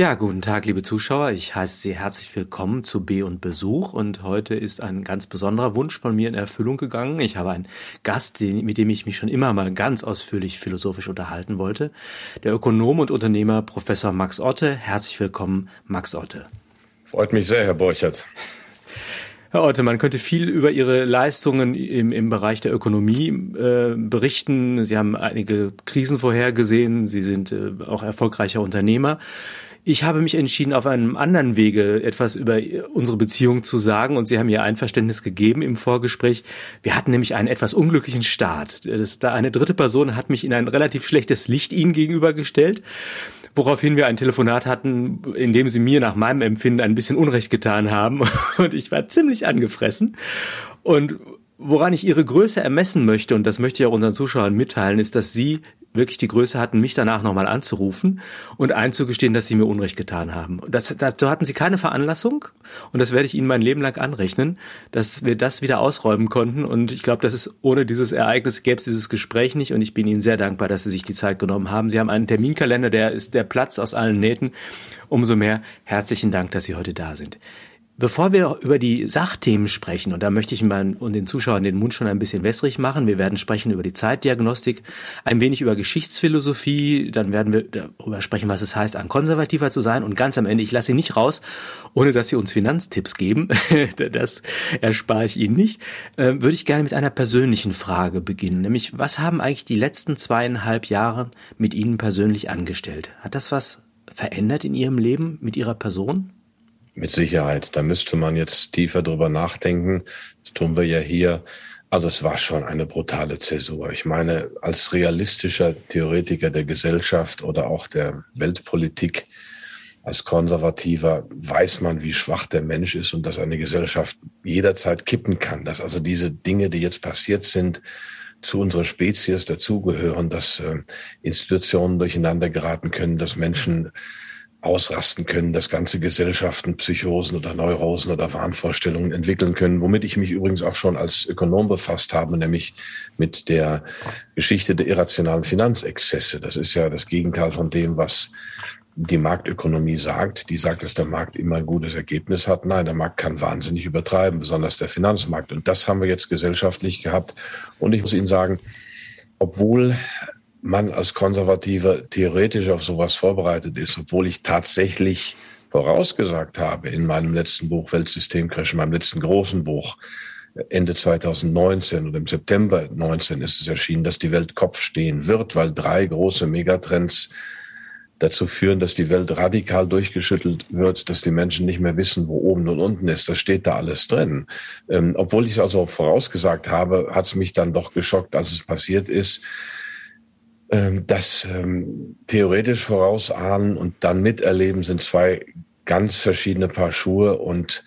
Ja, guten Tag, liebe Zuschauer. Ich heiße Sie herzlich willkommen zu B und Besuch und heute ist ein ganz besonderer Wunsch von mir in Erfüllung gegangen. Ich habe einen Gast, mit dem ich mich schon immer mal ganz ausführlich philosophisch unterhalten wollte. Der Ökonom und Unternehmer Professor Max Otte. Herzlich willkommen, Max Otte. Freut mich sehr, Herr Borchert. Herr Otte, man könnte viel über Ihre Leistungen im, im Bereich der Ökonomie äh, berichten. Sie haben einige Krisen vorhergesehen. Sie sind äh, auch erfolgreicher Unternehmer. Ich habe mich entschieden, auf einem anderen Wege etwas über unsere Beziehung zu sagen und Sie haben mir Einverständnis gegeben im Vorgespräch. Wir hatten nämlich einen etwas unglücklichen Start. Das, da eine dritte Person hat mich in ein relativ schlechtes Licht Ihnen gegenübergestellt woraufhin wir ein Telefonat hatten, in dem sie mir nach meinem Empfinden ein bisschen Unrecht getan haben und ich war ziemlich angefressen und woran ich ihre Größe ermessen möchte, und das möchte ich auch unseren Zuschauern mitteilen, ist, dass sie wirklich die Größe hatten, mich danach nochmal anzurufen und einzugestehen, dass sie mir Unrecht getan haben. Das, dazu hatten sie keine Veranlassung und das werde ich ihnen mein Leben lang anrechnen, dass wir das wieder ausräumen konnten und ich glaube, dass es ohne dieses Ereignis gäbe es dieses Gespräch nicht und ich bin ihnen sehr dankbar, dass sie sich die Zeit genommen haben. Sie haben einen Terminkalender, der ist der Platz aus allen Nähten. Umso mehr herzlichen Dank, dass Sie heute da sind. Bevor wir über die Sachthemen sprechen, und da möchte ich mal und den Zuschauern den Mund schon ein bisschen wässrig machen, wir werden sprechen über die Zeitdiagnostik, ein wenig über Geschichtsphilosophie, dann werden wir darüber sprechen, was es heißt, ein Konservativer zu sein und ganz am Ende, ich lasse Sie nicht raus, ohne dass Sie uns Finanztipps geben, das erspare ich Ihnen nicht, äh, würde ich gerne mit einer persönlichen Frage beginnen, nämlich was haben eigentlich die letzten zweieinhalb Jahre mit Ihnen persönlich angestellt? Hat das was verändert in Ihrem Leben mit Ihrer Person? Mit Sicherheit. Da müsste man jetzt tiefer drüber nachdenken. Das tun wir ja hier. Also es war schon eine brutale Zäsur. Ich meine, als realistischer Theoretiker der Gesellschaft oder auch der Weltpolitik, als Konservativer weiß man, wie schwach der Mensch ist und dass eine Gesellschaft jederzeit kippen kann. Dass also diese Dinge, die jetzt passiert sind, zu unserer Spezies dazugehören, dass äh, Institutionen durcheinander geraten können, dass Menschen ausrasten können, dass ganze Gesellschaften Psychosen oder Neurosen oder Wahnvorstellungen entwickeln können, womit ich mich übrigens auch schon als Ökonom befasst habe, nämlich mit der Geschichte der irrationalen Finanzexzesse. Das ist ja das Gegenteil von dem, was die Marktökonomie sagt. Die sagt, dass der Markt immer ein gutes Ergebnis hat. Nein, der Markt kann wahnsinnig übertreiben, besonders der Finanzmarkt. Und das haben wir jetzt gesellschaftlich gehabt. Und ich muss Ihnen sagen, obwohl man als Konservativer theoretisch auf sowas vorbereitet ist, obwohl ich tatsächlich vorausgesagt habe in meinem letzten Buch Weltsystemcrash, in meinem letzten großen Buch, Ende 2019 oder im September 19 ist es erschienen, dass die Welt Kopf stehen wird, weil drei große Megatrends dazu führen, dass die Welt radikal durchgeschüttelt wird, dass die Menschen nicht mehr wissen, wo oben und unten ist. Das steht da alles drin. Ähm, obwohl ich es also vorausgesagt habe, hat es mich dann doch geschockt, als es passiert ist ähm, das ähm, theoretisch vorausahnen und dann miterleben sind zwei ganz verschiedene Paar Schuhe und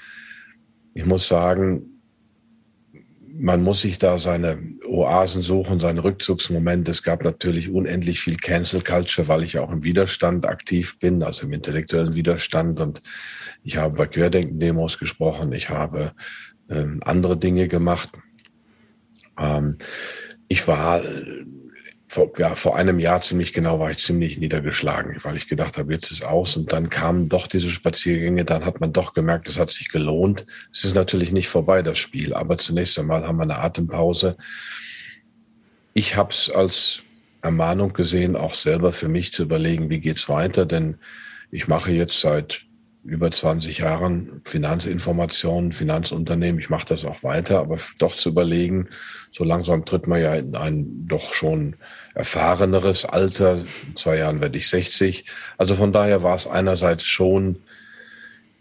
ich muss sagen, man muss sich da seine Oasen suchen, seine Rückzugsmomente. Es gab natürlich unendlich viel Cancel Culture, weil ich auch im Widerstand aktiv bin, also im intellektuellen Widerstand. Und ich habe bei Querdenken-Demos gesprochen, ich habe ähm, andere Dinge gemacht. Ähm, ich war vor, ja, vor einem Jahr ziemlich genau war ich ziemlich niedergeschlagen, weil ich gedacht habe, jetzt ist aus und dann kamen doch diese Spaziergänge, dann hat man doch gemerkt, es hat sich gelohnt. Es ist natürlich nicht vorbei, das Spiel, aber zunächst einmal haben wir eine Atempause. Ich habe es als Ermahnung gesehen, auch selber für mich zu überlegen, wie geht's weiter, denn ich mache jetzt seit über 20 Jahren Finanzinformationen, Finanzunternehmen. Ich mache das auch weiter, aber doch zu überlegen, so langsam tritt man ja in ein doch schon erfahreneres Alter. In zwei Jahren werde ich 60. Also von daher war es einerseits schon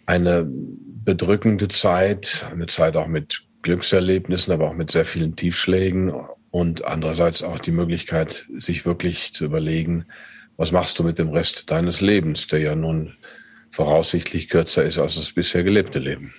eine bedrückende Zeit, eine Zeit auch mit Glückserlebnissen, aber auch mit sehr vielen Tiefschlägen und andererseits auch die Möglichkeit, sich wirklich zu überlegen, was machst du mit dem Rest deines Lebens, der ja nun voraussichtlich kürzer ist als das bisher gelebte Leben.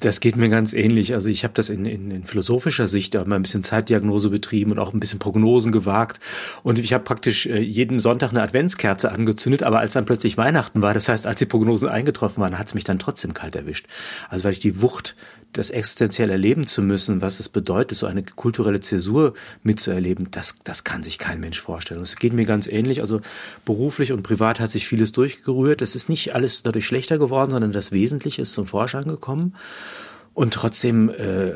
Das geht mir ganz ähnlich. Also ich habe das in, in, in philosophischer Sicht auch mal ein bisschen Zeitdiagnose betrieben und auch ein bisschen Prognosen gewagt. Und ich habe praktisch äh, jeden Sonntag eine Adventskerze angezündet, aber als dann plötzlich Weihnachten war, das heißt, als die Prognosen eingetroffen waren, hat es mich dann trotzdem kalt erwischt. Also weil ich die Wucht, das existenziell erleben zu müssen, was es bedeutet, so eine kulturelle Zäsur mitzuerleben, das, das kann sich kein Mensch vorstellen. Es geht mir ganz ähnlich. Also beruflich und privat hat sich vieles durchgerührt. Es ist nicht alles dadurch schlechter geworden, sondern das Wesentliche ist zum Vorschein gekommen. Und trotzdem äh,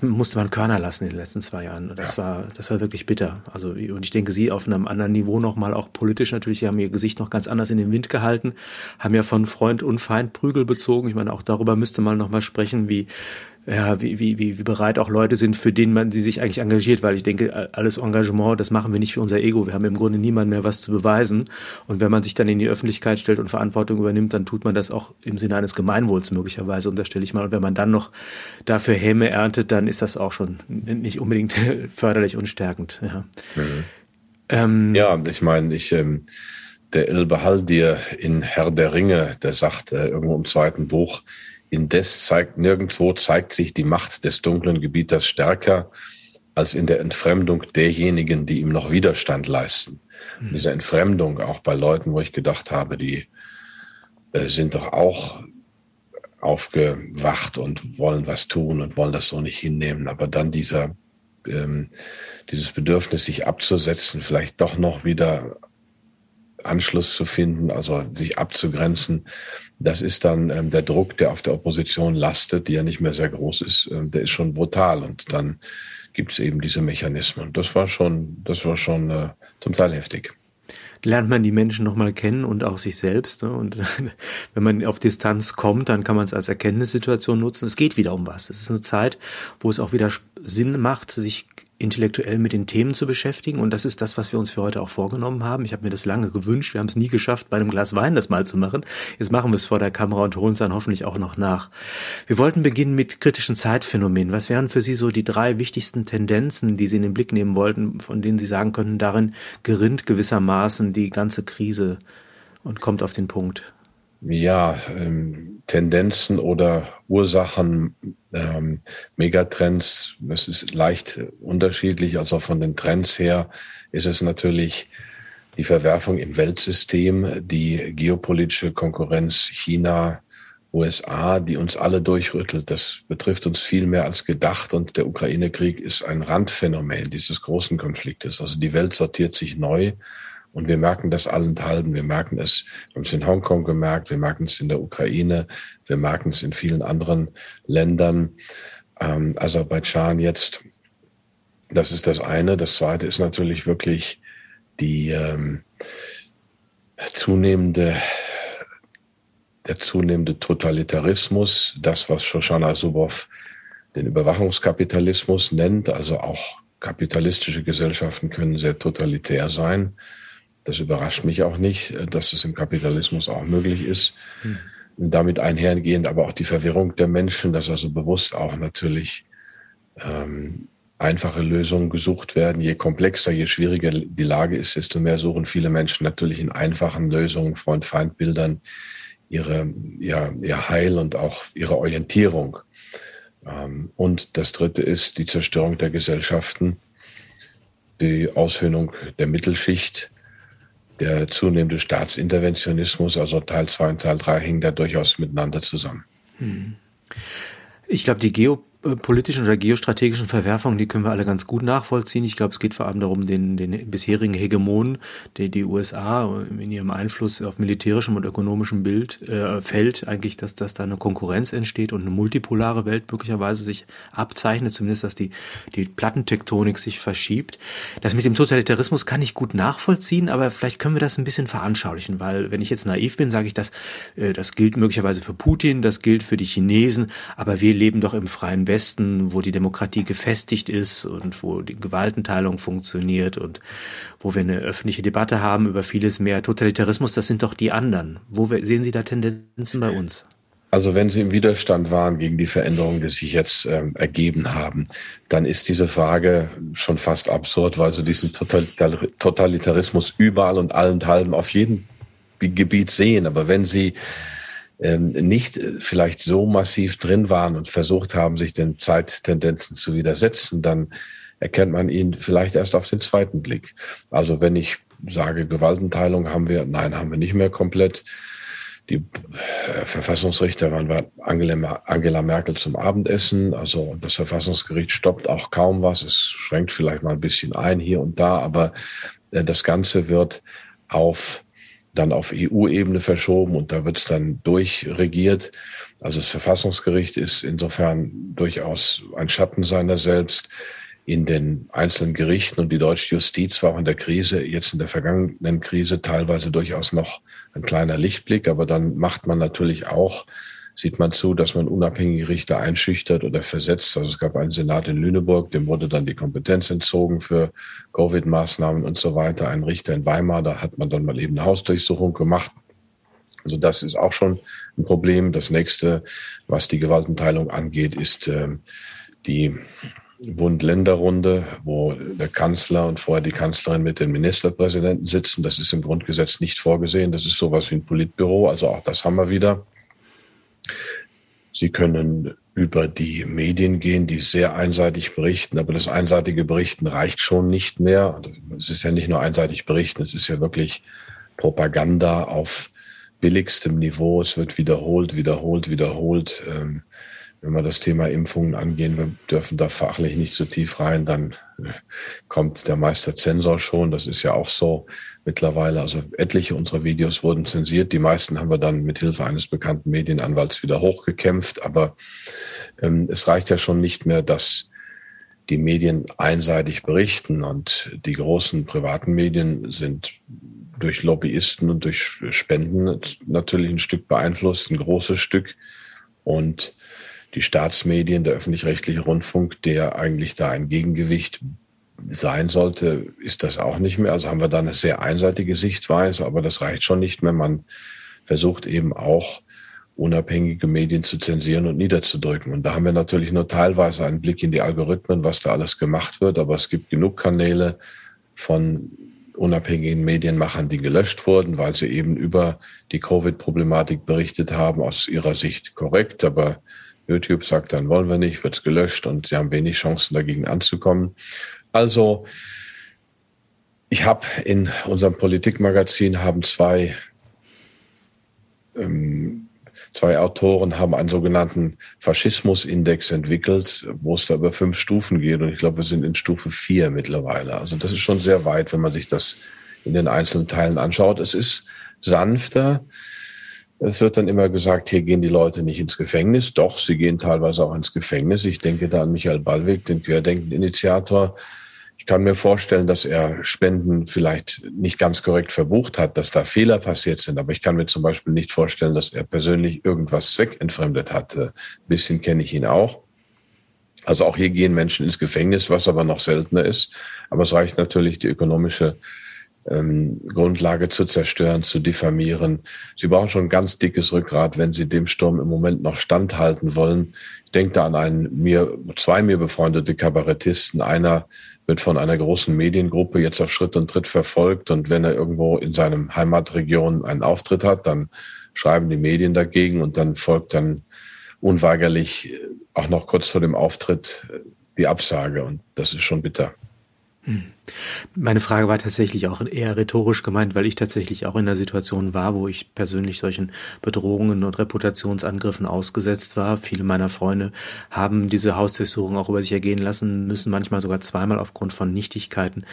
musste man Körner lassen in den letzten zwei Jahren. Das ja. war, das war wirklich bitter. Also und ich denke, Sie auf einem anderen Niveau nochmal auch politisch natürlich, Sie haben Ihr Gesicht noch ganz anders in den Wind gehalten, haben ja von Freund und Feind Prügel bezogen. Ich meine, auch darüber müsste man nochmal sprechen, wie ja, wie, wie, wie, bereit auch Leute sind, für den man die sich eigentlich engagiert, weil ich denke, alles Engagement, das machen wir nicht für unser Ego. Wir haben im Grunde niemand mehr was zu beweisen. Und wenn man sich dann in die Öffentlichkeit stellt und Verantwortung übernimmt, dann tut man das auch im Sinne eines Gemeinwohls möglicherweise, unterstelle ich mal. Und wenn man dann noch dafür Häme erntet, dann ist das auch schon nicht unbedingt förderlich und stärkend. Ja, mhm. ähm, ja ich meine, ich ähm, der Ilbe Haldir in Herr der Ringe, der sagt äh, irgendwo im zweiten Buch, Indes zeigt nirgendwo zeigt sich die Macht des dunklen Gebieters stärker als in der Entfremdung derjenigen, die ihm noch Widerstand leisten. Mhm. Diese Entfremdung auch bei Leuten, wo ich gedacht habe, die äh, sind doch auch aufgewacht und wollen was tun und wollen das so nicht hinnehmen. Aber dann dieser, ähm, dieses Bedürfnis, sich abzusetzen, vielleicht doch noch wieder Anschluss zu finden, also sich abzugrenzen, das ist dann ähm, der Druck, der auf der Opposition lastet, die ja nicht mehr sehr groß ist, ähm, der ist schon brutal und dann gibt es eben diese Mechanismen. Das war schon, das war schon äh, zum Teil heftig lernt man die Menschen nochmal kennen und auch sich selbst. Ne? Und wenn man auf Distanz kommt, dann kann man es als Erkenntnissituation nutzen. Es geht wieder um was. Es ist eine Zeit, wo es auch wieder Sinn macht, sich intellektuell mit den Themen zu beschäftigen. Und das ist das, was wir uns für heute auch vorgenommen haben. Ich habe mir das lange gewünscht. Wir haben es nie geschafft, bei einem Glas Wein das mal zu machen. Jetzt machen wir es vor der Kamera und holen es dann hoffentlich auch noch nach. Wir wollten beginnen mit kritischen Zeitphänomenen. Was wären für Sie so die drei wichtigsten Tendenzen, die Sie in den Blick nehmen wollten, von denen Sie sagen könnten, darin gerinnt gewissermaßen die ganze Krise und kommt auf den Punkt? Ja, ähm, Tendenzen oder Ursachen, ähm, Megatrends, das ist leicht unterschiedlich. Also von den Trends her ist es natürlich die Verwerfung im Weltsystem, die geopolitische Konkurrenz China, USA, die uns alle durchrüttelt. Das betrifft uns viel mehr als gedacht und der Ukraine-Krieg ist ein Randphänomen dieses großen Konfliktes. Also die Welt sortiert sich neu und wir merken das allenthalben. Wir merken es, wir haben es in Hongkong gemerkt, wir merken es in der Ukraine, wir merken es in vielen anderen Ländern. Ähm, Aserbaidschan jetzt, das ist das eine. Das zweite ist natürlich wirklich die ähm, zunehmende der zunehmende Totalitarismus, das, was Shoshana Zuboff den Überwachungskapitalismus nennt, also auch kapitalistische Gesellschaften können sehr totalitär sein. Das überrascht mich auch nicht, äh, dass es im Kapitalismus auch möglich ist. Hm. Damit einhergehend aber auch die Verwirrung der Menschen, dass also bewusst auch natürlich ähm, einfache Lösungen gesucht werden. Je komplexer, je schwieriger die Lage ist, desto mehr suchen viele Menschen natürlich in einfachen Lösungen, Freund-Feind-Bildern ihre, ja, ihr Heil und auch ihre Orientierung. Ähm, und das Dritte ist die Zerstörung der Gesellschaften, die Aushöhnung der Mittelschicht, der zunehmende Staatsinterventionismus, also Teil 2 und Teil 3, hängen da durchaus miteinander zusammen. Hm. Ich glaube, die Geo politischen oder geostrategischen Verwerfungen, die können wir alle ganz gut nachvollziehen. Ich glaube, es geht vor allem darum, den, den bisherigen Hegemonen, die, die USA in ihrem Einfluss auf militärischem und ökonomischem Bild, äh, Feld eigentlich, dass, dass da eine Konkurrenz entsteht und eine multipolare Welt möglicherweise sich abzeichnet, zumindest, dass die, die Plattentektonik sich verschiebt. Das mit dem Totalitarismus kann ich gut nachvollziehen, aber vielleicht können wir das ein bisschen veranschaulichen, weil wenn ich jetzt naiv bin, sage ich, dass äh, das gilt möglicherweise für Putin, das gilt für die Chinesen, aber wir leben doch im freien Westen Westen, wo die Demokratie gefestigt ist und wo die Gewaltenteilung funktioniert und wo wir eine öffentliche Debatte haben über vieles mehr. Totalitarismus, das sind doch die anderen. Wo sehen Sie da Tendenzen bei uns? Also wenn Sie im Widerstand waren gegen die Veränderungen, die sich jetzt ähm, ergeben haben, dann ist diese Frage schon fast absurd, weil Sie diesen Totalitarismus überall und allenthalben auf jedem Gebiet sehen. Aber wenn Sie ähm, nicht vielleicht so massiv drin waren und versucht haben, sich den Zeittendenzen zu widersetzen, dann erkennt man ihn vielleicht erst auf den zweiten Blick. Also wenn ich sage, Gewaltenteilung haben wir, nein, haben wir nicht mehr komplett. Die äh, Verfassungsrichter waren bei Angela, Angela Merkel zum Abendessen. Also das Verfassungsgericht stoppt auch kaum was. Es schränkt vielleicht mal ein bisschen ein hier und da, aber äh, das Ganze wird auf dann auf EU-Ebene verschoben und da wird es dann durchregiert. Also das Verfassungsgericht ist insofern durchaus ein Schatten seiner selbst in den einzelnen Gerichten und die deutsche Justiz war auch in der Krise, jetzt in der vergangenen Krise teilweise durchaus noch ein kleiner Lichtblick, aber dann macht man natürlich auch, sieht man zu, dass man unabhängige Richter einschüchtert oder versetzt. Also es gab einen Senat in Lüneburg, dem wurde dann die Kompetenz entzogen für Covid-Maßnahmen und so weiter. Ein Richter in Weimar, da hat man dann mal eben eine Hausdurchsuchung gemacht. Also das ist auch schon ein Problem. Das nächste, was die Gewaltenteilung angeht, ist äh, die Bund-Länder-Runde, wo der Kanzler und vorher die Kanzlerin mit den Ministerpräsidenten sitzen. Das ist im Grundgesetz nicht vorgesehen. Das ist sowas wie ein Politbüro. Also auch das haben wir wieder. Sie können über die Medien gehen, die sehr einseitig berichten, aber das einseitige Berichten reicht schon nicht mehr. Es ist ja nicht nur einseitig berichten, es ist ja wirklich Propaganda auf billigstem Niveau. Es wird wiederholt, wiederholt, wiederholt. Ähm, wenn wir das Thema Impfungen angehen, wir dürfen da fachlich nicht so tief rein, dann äh, kommt der Meisterzensor schon. Das ist ja auch so mittlerweile. Also etliche unserer Videos wurden zensiert. Die meisten haben wir dann mit Hilfe eines bekannten Medienanwalts wieder hochgekämpft. Aber ähm, es reicht ja schon nicht mehr, dass die Medien einseitig berichten und die großen privaten Medien sind durch Lobbyisten und durch Spenden natürlich ein Stück beeinflusst, ein großes Stück. Und die Staatsmedien, der öffentlich-rechtliche Rundfunk, der eigentlich da ein Gegengewicht sein sollte, ist das auch nicht mehr. Also haben wir da eine sehr einseitige Sichtweise, aber das reicht schon nicht mehr. Man versucht eben auch unabhängige Medien zu zensieren und niederzudrücken. Und da haben wir natürlich nur teilweise einen Blick in die Algorithmen, was da alles gemacht wird, aber es gibt genug Kanäle von unabhängigen Medienmachern, die gelöscht wurden, weil sie eben über die Covid-Problematik berichtet haben, aus ihrer Sicht korrekt, aber YouTube sagt dann, wollen wir nicht, wird's gelöscht und sie haben wenig Chancen dagegen anzukommen. Also ich habe in unserem Politikmagazin haben zwei ähm, zwei Autoren haben einen sogenannten Faschismusindex entwickelt, wo es da über fünf Stufen geht und ich glaube, wir sind in Stufe vier mittlerweile. Also das ist schon sehr weit, wenn man sich das in den einzelnen Teilen anschaut. Es ist sanfter. Es wird dann immer gesagt, hier gehen die Leute nicht ins Gefängnis. Doch, sie gehen teilweise auch ins Gefängnis. Ich denke da an Michael Ballweg, den Querdenken-Initiator. Ich kann mir vorstellen, dass er Spenden vielleicht nicht ganz korrekt verbucht hat, dass da Fehler passiert sind. Aber ich kann mir zum Beispiel nicht vorstellen, dass er persönlich irgendwas zweckentfremdet hat. Ein bisschen kenne ich ihn auch. Also auch hier gehen Menschen ins Gefängnis, was aber noch seltener ist. Aber es reicht natürlich die ökonomische ähm, Grundlage zu zerstören, zu diffamieren. Sie brauchen schon ein ganz dickes Rückgrat, wenn Sie dem Sturm im Moment noch standhalten wollen. Ich denke da an einen mir, zwei mir befreundete Kabarettisten. Einer wird von einer großen Mediengruppe jetzt auf Schritt und Tritt verfolgt und wenn er irgendwo in seinem Heimatregion einen Auftritt hat, dann schreiben die Medien dagegen und dann folgt dann unweigerlich auch noch kurz vor dem Auftritt die Absage und das ist schon bitter. Hm. Meine Frage war tatsächlich auch eher rhetorisch gemeint, weil ich tatsächlich auch in der Situation war, wo ich persönlich solchen Bedrohungen und Reputationsangriffen ausgesetzt war. Viele meiner Freunde haben diese Hausdurchsuchung auch über sich ergehen lassen müssen, manchmal sogar zweimal aufgrund von Nichtigkeiten.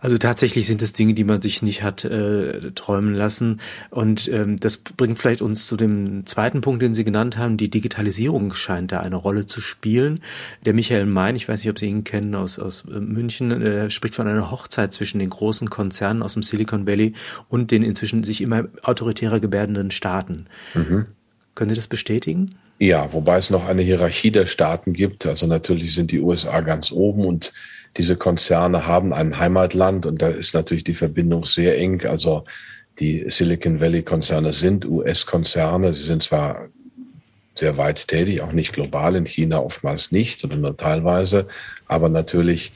Also tatsächlich sind es Dinge, die man sich nicht hat äh, träumen lassen. Und ähm, das bringt vielleicht uns zu dem zweiten Punkt, den Sie genannt haben. Die Digitalisierung scheint da eine Rolle zu spielen. Der Michael Mein, ich weiß nicht, ob Sie ihn kennen, aus, aus äh, München, äh, spricht von einer eine Hochzeit zwischen den großen Konzernen aus dem Silicon Valley und den inzwischen sich immer autoritärer gebärdenden Staaten. Mhm. Können Sie das bestätigen? Ja, wobei es noch eine Hierarchie der Staaten gibt. Also natürlich sind die USA ganz oben und diese Konzerne haben ein Heimatland und da ist natürlich die Verbindung sehr eng. Also die Silicon Valley Konzerne sind US-Konzerne. Sie sind zwar sehr weit tätig, auch nicht global, in China oftmals nicht oder nur teilweise, aber natürlich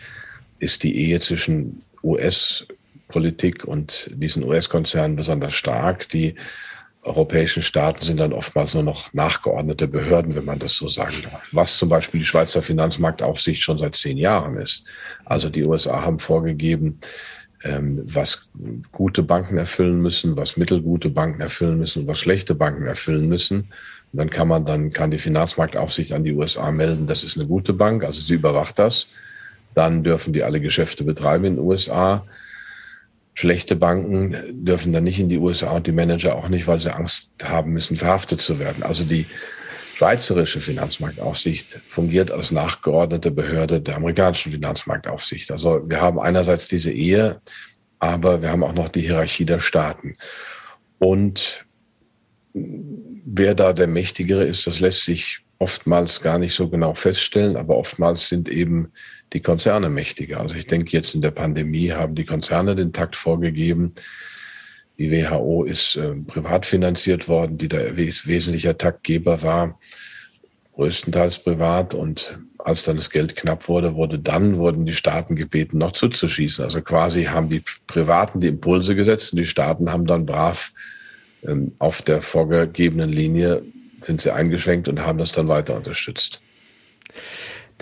ist die Ehe zwischen US-Politik und diesen US-Konzernen besonders stark. Die europäischen Staaten sind dann oftmals nur noch nachgeordnete Behörden, wenn man das so sagen darf. Was zum Beispiel die Schweizer Finanzmarktaufsicht schon seit zehn Jahren ist. Also die USA haben vorgegeben, ähm, was gute Banken erfüllen müssen, was mittelgute Banken erfüllen müssen, was schlechte Banken erfüllen müssen. Und dann kann man dann kann die Finanzmarktaufsicht an die USA melden, das ist eine gute Bank, also sie überwacht das. Dann dürfen die alle Geschäfte betreiben in den USA. Schlechte Banken dürfen dann nicht in die USA und die Manager auch nicht, weil sie Angst haben müssen, verhaftet zu werden. Also die schweizerische Finanzmarktaufsicht fungiert als nachgeordnete Behörde der amerikanischen Finanzmarktaufsicht. Also wir haben einerseits diese Ehe, aber wir haben auch noch die Hierarchie der Staaten. Und wer da der Mächtigere ist, das lässt sich oftmals gar nicht so genau feststellen, aber oftmals sind eben die Konzerne mächtiger. Also ich denke, jetzt in der Pandemie haben die Konzerne den Takt vorgegeben. Die WHO ist äh, privat finanziert worden, die der wes wesentlicher Taktgeber war, größtenteils privat. Und als dann das Geld knapp wurde, wurde dann wurden die Staaten gebeten, noch zuzuschießen. Also quasi haben die Privaten die Impulse gesetzt und die Staaten haben dann brav ähm, auf der vorgegebenen Linie sind sie eingeschwenkt und haben das dann weiter unterstützt.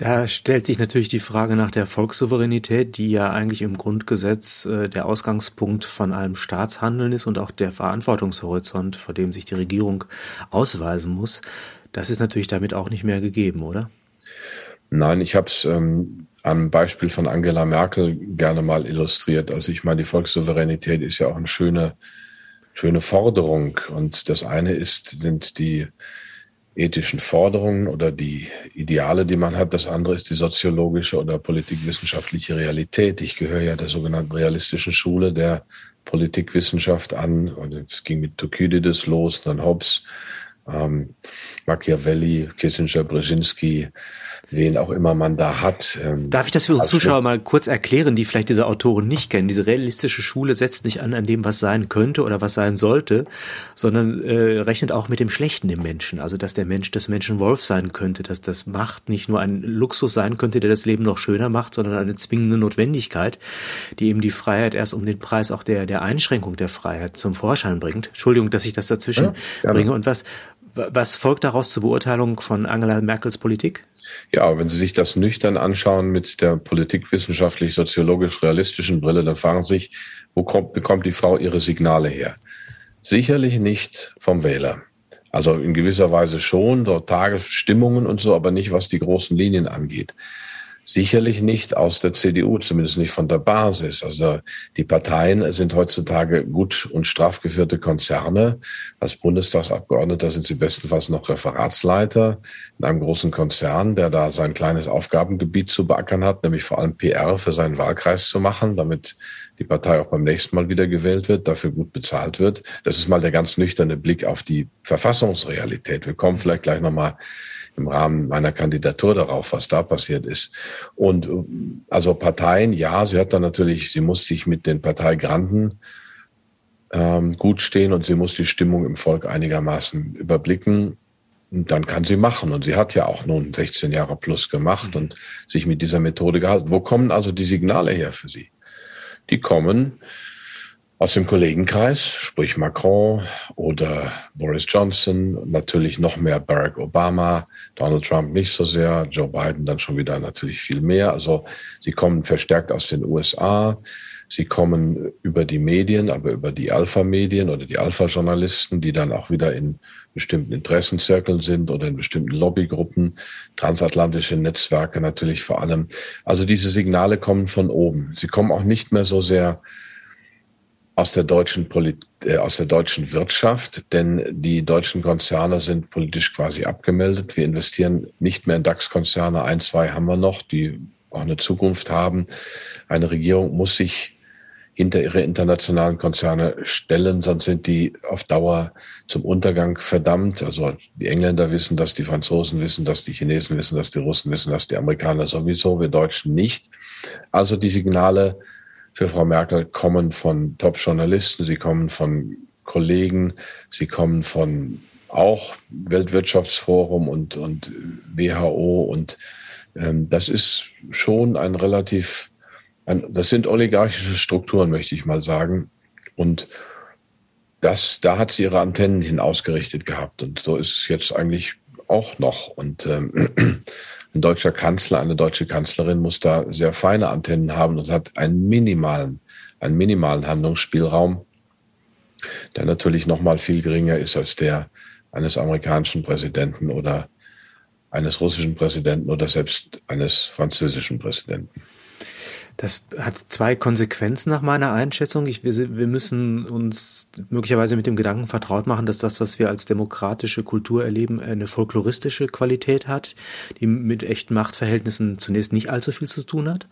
Da stellt sich natürlich die Frage nach der Volkssouveränität, die ja eigentlich im Grundgesetz äh, der Ausgangspunkt von allem Staatshandeln ist und auch der Verantwortungshorizont, vor dem sich die Regierung ausweisen muss. Das ist natürlich damit auch nicht mehr gegeben, oder? Nein, ich habe es ähm, am Beispiel von Angela Merkel gerne mal illustriert. Also ich meine, die Volkssouveränität ist ja auch eine schöne, schöne Forderung. Und das eine ist, sind die ethischen Forderungen oder die Ideale, die man hat. Das andere ist die soziologische oder politikwissenschaftliche Realität. Ich gehöre ja der sogenannten realistischen Schule der Politikwissenschaft an. Und es ging mit Thukydides los, dann Hobbes, ähm, Machiavelli, Kissinger, Brzezinski, wen auch immer man da hat. Ähm, Darf ich das für unsere Zuschauer mal kurz erklären, die vielleicht diese Autoren nicht kennen? Diese realistische Schule setzt nicht an an dem, was sein könnte oder was sein sollte, sondern äh, rechnet auch mit dem Schlechten im Menschen. Also dass der Mensch des Menschen Wolf sein könnte, dass das Macht nicht nur ein Luxus sein könnte, der das Leben noch schöner macht, sondern eine zwingende Notwendigkeit, die eben die Freiheit erst um den Preis auch der, der Einschränkung der Freiheit zum Vorschein bringt. Entschuldigung, dass ich das dazwischen ja, bringe. Und was, was folgt daraus zur Beurteilung von Angela Merkels Politik? Ja, wenn Sie sich das nüchtern anschauen mit der politikwissenschaftlich-soziologisch-realistischen Brille, dann fragen Sie sich, wo kommt, bekommt die Frau ihre Signale her? Sicherlich nicht vom Wähler. Also in gewisser Weise schon, so Tagesstimmungen und so, aber nicht was die großen Linien angeht. Sicherlich nicht aus der CDU, zumindest nicht von der Basis. Also die Parteien sind heutzutage gut und straff geführte Konzerne. Als Bundestagsabgeordneter sind sie bestenfalls noch Referatsleiter in einem großen Konzern, der da sein kleines Aufgabengebiet zu beackern hat, nämlich vor allem PR für seinen Wahlkreis zu machen, damit die Partei auch beim nächsten Mal wieder gewählt wird, dafür gut bezahlt wird. Das ist mal der ganz nüchterne Blick auf die Verfassungsrealität. Wir kommen vielleicht gleich nochmal im Rahmen meiner Kandidatur darauf, was da passiert ist. Und also Parteien, ja, sie hat dann natürlich, sie muss sich mit den Parteigranten ähm, gut stehen und sie muss die Stimmung im Volk einigermaßen überblicken. Und dann kann sie machen. Und sie hat ja auch nun 16 Jahre plus gemacht und sich mit dieser Methode gehalten. Wo kommen also die Signale her für sie? Die kommen aus dem Kollegenkreis, sprich Macron oder Boris Johnson, natürlich noch mehr Barack Obama, Donald Trump nicht so sehr, Joe Biden dann schon wieder natürlich viel mehr. Also sie kommen verstärkt aus den USA, sie kommen über die Medien, aber über die Alpha-Medien oder die Alpha-Journalisten, die dann auch wieder in bestimmten Interessenzirkeln sind oder in bestimmten Lobbygruppen, transatlantische Netzwerke natürlich vor allem. Also diese Signale kommen von oben. Sie kommen auch nicht mehr so sehr aus der deutschen Polit äh, aus der deutschen Wirtschaft, denn die deutschen Konzerne sind politisch quasi abgemeldet. Wir investieren nicht mehr in DAX-Konzerne. Ein, zwei haben wir noch, die auch eine Zukunft haben. Eine Regierung muss sich hinter ihre internationalen Konzerne stellen, sonst sind die auf Dauer zum Untergang verdammt. Also die Engländer wissen das, die Franzosen wissen das, die Chinesen wissen das, die Russen wissen das, die Amerikaner sowieso, wir Deutschen nicht. Also die Signale für Frau Merkel kommen von Top-Journalisten, sie kommen von Kollegen, sie kommen von auch Weltwirtschaftsforum und, und WHO und ähm, das ist schon ein relativ, ein, das sind oligarchische Strukturen, möchte ich mal sagen. Und das, da hat sie ihre Antennen hin ausgerichtet gehabt. Und so ist es jetzt eigentlich auch noch. Und ähm, ein deutscher Kanzler, eine deutsche Kanzlerin muss da sehr feine Antennen haben und hat einen minimalen, einen minimalen Handlungsspielraum, der natürlich noch mal viel geringer ist als der eines amerikanischen Präsidenten oder eines russischen Präsidenten oder selbst eines französischen Präsidenten. Das hat zwei Konsequenzen nach meiner Einschätzung. Ich, wir, wir müssen uns möglicherweise mit dem Gedanken vertraut machen, dass das, was wir als demokratische Kultur erleben, eine folkloristische Qualität hat, die mit echten Machtverhältnissen zunächst nicht allzu viel zu tun hat.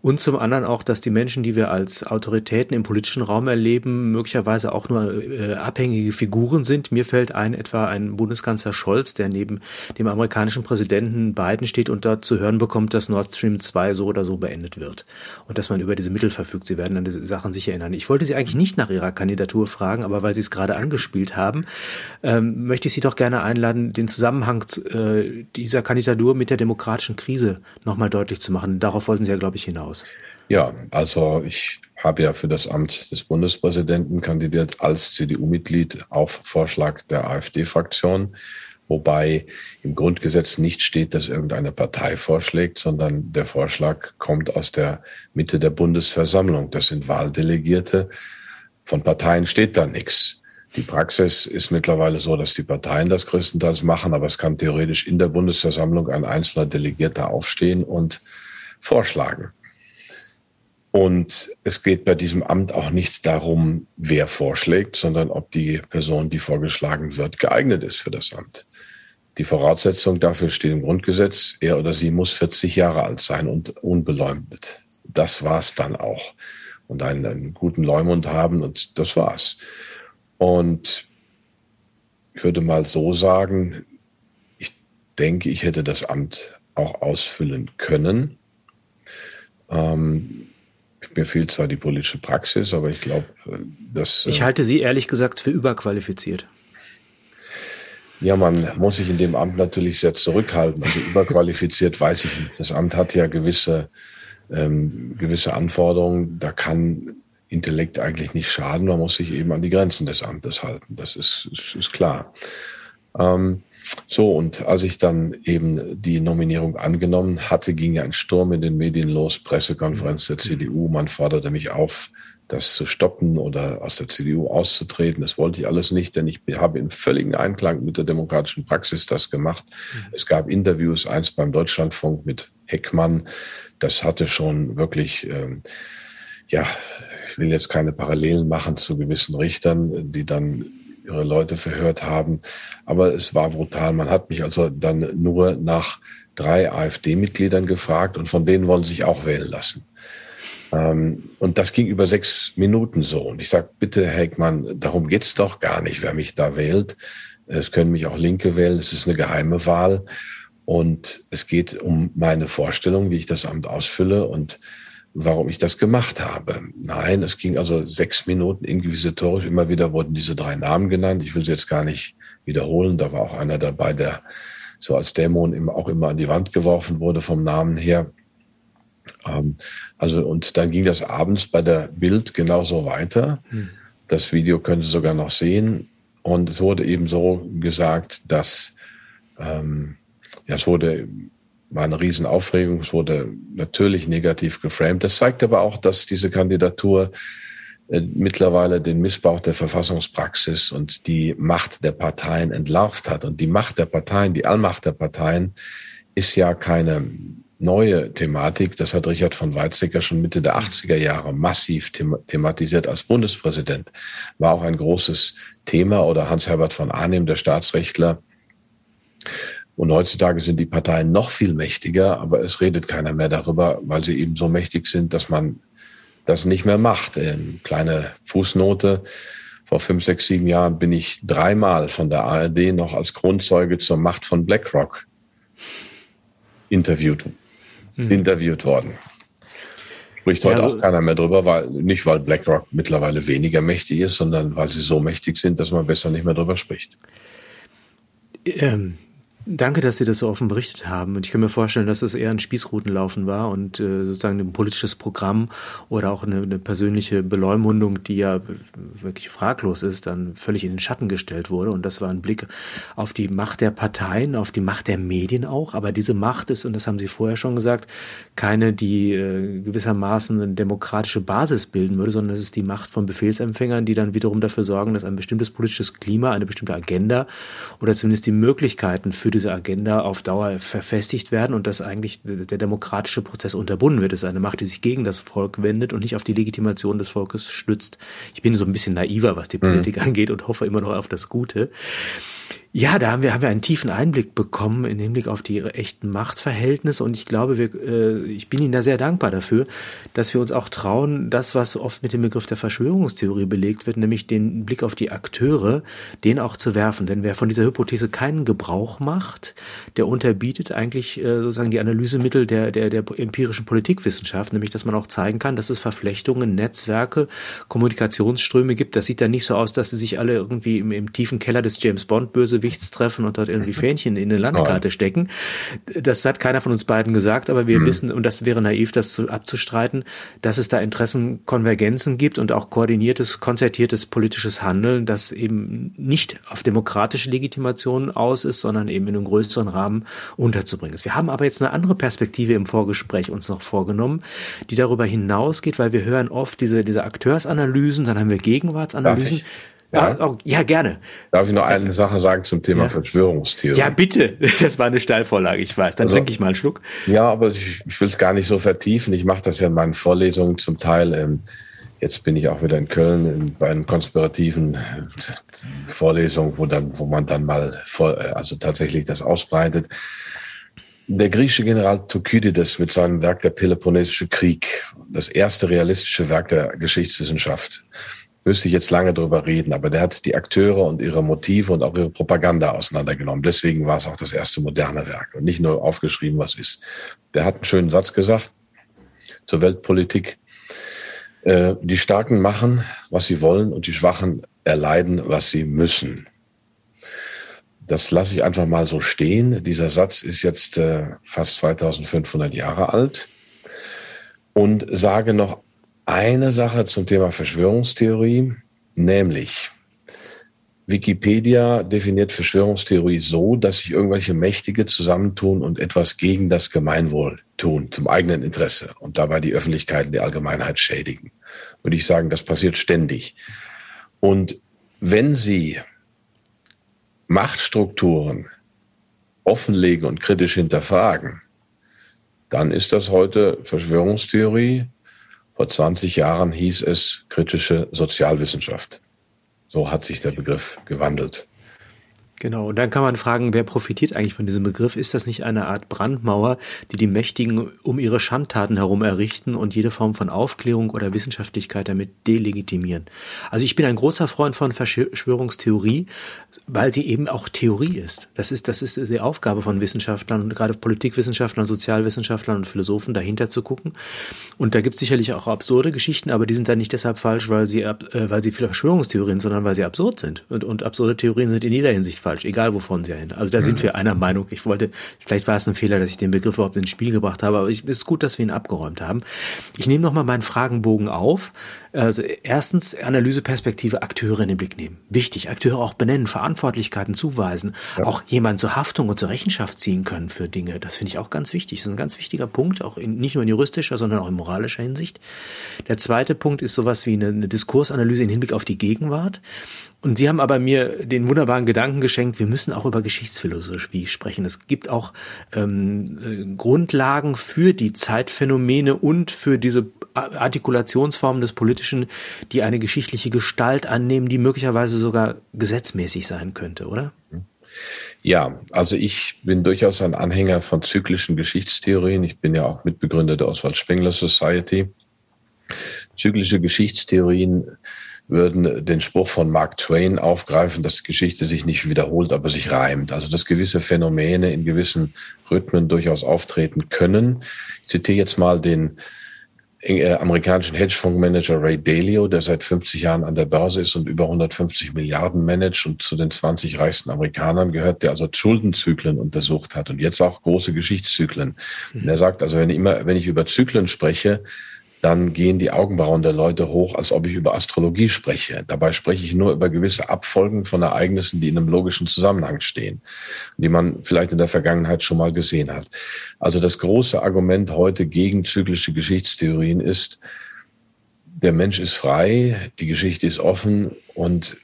Und zum anderen auch, dass die Menschen, die wir als Autoritäten im politischen Raum erleben, möglicherweise auch nur äh, abhängige Figuren sind. Mir fällt ein etwa ein Bundeskanzler Scholz, der neben dem amerikanischen Präsidenten Biden steht und dort zu hören bekommt, dass Nord Stream 2 so oder so beendet wird und dass man über diese Mittel verfügt. Sie werden an diese Sachen sicher erinnern. Ich wollte Sie eigentlich nicht nach Ihrer Kandidatur fragen, aber weil Sie es gerade angespielt haben, ähm, möchte ich Sie doch gerne einladen, den Zusammenhang äh, dieser Kandidatur mit der demokratischen Krise nochmal deutlich zu machen. Darauf wollten Sie ja, glaube ich, hinaus. Ja, also ich habe ja für das Amt des Bundespräsidenten kandidiert als CDU-Mitglied auf Vorschlag der AfD-Fraktion wobei im Grundgesetz nicht steht, dass irgendeine Partei vorschlägt, sondern der Vorschlag kommt aus der Mitte der Bundesversammlung. Das sind Wahldelegierte. Von Parteien steht da nichts. Die Praxis ist mittlerweile so, dass die Parteien das größtenteils machen, aber es kann theoretisch in der Bundesversammlung ein einzelner Delegierter aufstehen und vorschlagen. Und es geht bei diesem Amt auch nicht darum, wer vorschlägt, sondern ob die Person, die vorgeschlagen wird, geeignet ist für das Amt. Die Voraussetzung dafür steht im Grundgesetz, er oder sie muss 40 Jahre alt sein und unbeleumdet. Das war's dann auch. Und einen, einen guten Leumund haben und das war's. Und ich würde mal so sagen, ich denke, ich hätte das Amt auch ausfüllen können. Ähm, mir fehlt zwar die politische Praxis, aber ich glaube, dass. Ich halte Sie ehrlich gesagt für überqualifiziert. Ja, man muss sich in dem Amt natürlich sehr zurückhalten. Also überqualifiziert weiß ich nicht. Das Amt hat ja gewisse, ähm, gewisse Anforderungen. Da kann Intellekt eigentlich nicht schaden. Man muss sich eben an die Grenzen des Amtes halten. Das ist, ist, ist klar. Ähm, so, und als ich dann eben die Nominierung angenommen hatte, ging ein Sturm in den Medien los, Pressekonferenz der CDU. Man forderte mich auf, das zu stoppen oder aus der CDU auszutreten. Das wollte ich alles nicht, denn ich habe in völligen Einklang mit der demokratischen Praxis das gemacht. Mhm. Es gab Interviews, eins beim Deutschlandfunk mit Heckmann. Das hatte schon wirklich, ähm, ja, ich will jetzt keine Parallelen machen zu gewissen Richtern, die dann ihre Leute verhört haben. Aber es war brutal. Man hat mich also dann nur nach drei AfD-Mitgliedern gefragt und von denen wollen sich auch wählen lassen. Ähm, und das ging über sechs Minuten so. Und ich sage, bitte, Herr Heckmann, darum geht's doch gar nicht, wer mich da wählt. Es können mich auch Linke wählen, es ist eine geheime Wahl. Und es geht um meine Vorstellung, wie ich das Amt ausfülle und warum ich das gemacht habe. Nein, es ging also sechs Minuten inquisitorisch. Immer wieder wurden diese drei Namen genannt. Ich will sie jetzt gar nicht wiederholen. Da war auch einer dabei, der so als Dämon auch immer an die Wand geworfen wurde vom Namen her. Ähm, also, und dann ging das abends bei der Bild genauso weiter. Hm. Das Video können Sie sogar noch sehen. Und es wurde eben so gesagt, dass, ähm, ja, es wurde, war eine Riesenaufregung, es wurde natürlich negativ geframed. Das zeigt aber auch, dass diese Kandidatur äh, mittlerweile den Missbrauch der Verfassungspraxis und die Macht der Parteien entlarvt hat. Und die Macht der Parteien, die Allmacht der Parteien ist ja keine neue Thematik. Das hat Richard von Weizsäcker schon Mitte der 80er Jahre massiv thematisiert als Bundespräsident. War auch ein großes Thema oder Hans-Herbert von Arnim, der Staatsrechtler. Und heutzutage sind die Parteien noch viel mächtiger, aber es redet keiner mehr darüber, weil sie eben so mächtig sind, dass man das nicht mehr macht. Ähm, kleine Fußnote. Vor fünf, sechs, sieben Jahren bin ich dreimal von der ARD noch als Grundzeuge zur Macht von BlackRock interviewt mhm. interviewt worden. Spricht heute also, auch keiner mehr drüber, weil nicht weil BlackRock mittlerweile weniger mächtig ist, sondern weil sie so mächtig sind, dass man besser nicht mehr drüber spricht. Ähm, Danke, dass Sie das so offen berichtet haben. Und ich kann mir vorstellen, dass es eher ein Spießrutenlaufen war und äh, sozusagen ein politisches Programm oder auch eine, eine, persönliche Beleumundung, die ja wirklich fraglos ist, dann völlig in den Schatten gestellt wurde. Und das war ein Blick auf die Macht der Parteien, auf die Macht der Medien auch. Aber diese Macht ist, und das haben Sie vorher schon gesagt, keine, die äh, gewissermaßen eine demokratische Basis bilden würde, sondern es ist die Macht von Befehlsempfängern, die dann wiederum dafür sorgen, dass ein bestimmtes politisches Klima, eine bestimmte Agenda oder zumindest die Möglichkeiten für die diese Agenda auf Dauer verfestigt werden und dass eigentlich der demokratische Prozess unterbunden wird. Es ist eine Macht, die sich gegen das Volk wendet und nicht auf die Legitimation des Volkes stützt. Ich bin so ein bisschen naiver, was die Politik mhm. angeht und hoffe immer noch auf das Gute. Ja, da haben wir, haben wir einen tiefen Einblick bekommen in Hinblick auf die echten Machtverhältnisse und ich glaube, wir, äh, ich bin Ihnen da sehr dankbar dafür, dass wir uns auch trauen, das, was oft mit dem Begriff der Verschwörungstheorie belegt wird, nämlich den Blick auf die Akteure, den auch zu werfen. Denn wer von dieser Hypothese keinen Gebrauch macht, der unterbietet eigentlich äh, sozusagen die Analysemittel der, der, der empirischen Politikwissenschaft, nämlich dass man auch zeigen kann, dass es Verflechtungen, Netzwerke, Kommunikationsströme gibt. Das sieht dann nicht so aus, dass sie sich alle irgendwie im, im tiefen Keller des James Bond böse Bösewichtstreffen und dort irgendwie Fähnchen in eine Landkarte stecken. Das hat keiner von uns beiden gesagt, aber wir mhm. wissen, und das wäre naiv, das zu, abzustreiten, dass es da Interessenkonvergenzen gibt und auch koordiniertes, konzertiertes politisches Handeln, das eben nicht auf demokratische Legitimation aus ist, sondern eben in einem größeren Rahmen unterzubringen ist. Wir haben aber jetzt eine andere Perspektive im Vorgespräch uns noch vorgenommen, die darüber hinausgeht, weil wir hören oft diese, diese Akteursanalysen, dann haben wir Gegenwartsanalysen. Ja, oh, ja, gerne. Darf ich noch eine Sache sagen zum Thema ja. Verschwörungstheorie? Ja, bitte. Das war eine Steilvorlage, ich weiß. Dann also, trinke ich mal einen Schluck. Ja, aber ich, ich will es gar nicht so vertiefen. Ich mache das ja in meinen Vorlesungen zum Teil. Ähm, jetzt bin ich auch wieder in Köln in, bei einem konspirativen äh, Vorlesung, wo dann, wo man dann mal vor, äh, also tatsächlich das ausbreitet. Der griechische General Thukydides mit seinem Werk Der Peloponnesische Krieg, das erste realistische Werk der Geschichtswissenschaft, müsste ich jetzt lange drüber reden, aber der hat die Akteure und ihre Motive und auch ihre Propaganda auseinandergenommen. Deswegen war es auch das erste moderne Werk und nicht nur aufgeschrieben, was ist. Der hat einen schönen Satz gesagt zur Weltpolitik. Äh, die Starken machen, was sie wollen und die Schwachen erleiden, was sie müssen. Das lasse ich einfach mal so stehen. Dieser Satz ist jetzt äh, fast 2500 Jahre alt und sage noch eine Sache zum Thema Verschwörungstheorie, nämlich Wikipedia definiert Verschwörungstheorie so, dass sich irgendwelche Mächtige zusammentun und etwas gegen das Gemeinwohl tun, zum eigenen Interesse und dabei die Öffentlichkeit und die Allgemeinheit schädigen. Würde ich sagen, das passiert ständig. Und wenn Sie Machtstrukturen offenlegen und kritisch hinterfragen, dann ist das heute Verschwörungstheorie vor 20 Jahren hieß es kritische Sozialwissenschaft. So hat sich der Begriff gewandelt. Genau, und dann kann man fragen, wer profitiert eigentlich von diesem Begriff? Ist das nicht eine Art Brandmauer, die die Mächtigen um ihre Schandtaten herum errichten und jede Form von Aufklärung oder Wissenschaftlichkeit damit delegitimieren? Also ich bin ein großer Freund von Verschwörungstheorie, weil sie eben auch Theorie ist. Das ist, das ist die Aufgabe von Wissenschaftlern und gerade Politikwissenschaftlern, Sozialwissenschaftlern und Philosophen dahinter zu gucken. Und da gibt es sicherlich auch absurde Geschichten, aber die sind dann nicht deshalb falsch, weil sie, äh, weil sie Verschwörungstheorien, sondern weil sie absurd sind. Und, und absurde Theorien sind in jeder Hinsicht falsch, egal wovon sie hin. Also da sind wir einer Meinung. Ich wollte, vielleicht war es ein Fehler, dass ich den Begriff überhaupt ins Spiel gebracht habe, aber es ist gut, dass wir ihn abgeräumt haben. Ich nehme nochmal meinen Fragenbogen auf. Also erstens Analyseperspektive Akteure in den Blick nehmen. Wichtig, Akteure auch benennen, Verantwortlichkeiten zuweisen, ja. auch jemanden zur Haftung und zur Rechenschaft ziehen können für Dinge. Das finde ich auch ganz wichtig. Das ist ein ganz wichtiger Punkt, auch in, nicht nur in juristischer, sondern auch in moralischer Hinsicht. Der zweite Punkt ist sowas wie eine, eine Diskursanalyse in Hinblick auf die Gegenwart. Und Sie haben aber mir den wunderbaren Gedanken geschenkt, wir müssen auch über Geschichtsphilosophie sprechen. Es gibt auch ähm, äh, Grundlagen für die Zeitphänomene und für diese Artikulationsformen des Politischen, die eine geschichtliche Gestalt annehmen, die möglicherweise sogar gesetzmäßig sein könnte, oder? Ja, also ich bin durchaus ein Anhänger von zyklischen Geschichtstheorien. Ich bin ja auch Mitbegründer der Oswald Spengler Society. Zyklische Geschichtstheorien würden den Spruch von Mark Twain aufgreifen, dass Geschichte sich nicht wiederholt, aber sich reimt. Also dass gewisse Phänomene in gewissen Rhythmen durchaus auftreten können. Ich zitiere jetzt mal den äh, amerikanischen Hedgefondsmanager Ray Dalio, der seit 50 Jahren an der Börse ist und über 150 Milliarden managt und zu den 20 reichsten Amerikanern gehört, der also Schuldenzyklen untersucht hat und jetzt auch große Geschichtszyklen. Mhm. Und er sagt also, wenn ich immer, wenn ich über Zyklen spreche, dann gehen die Augenbrauen der Leute hoch, als ob ich über Astrologie spreche. Dabei spreche ich nur über gewisse Abfolgen von Ereignissen, die in einem logischen Zusammenhang stehen, die man vielleicht in der Vergangenheit schon mal gesehen hat. Also das große Argument heute gegen zyklische Geschichtstheorien ist, der Mensch ist frei, die Geschichte ist offen und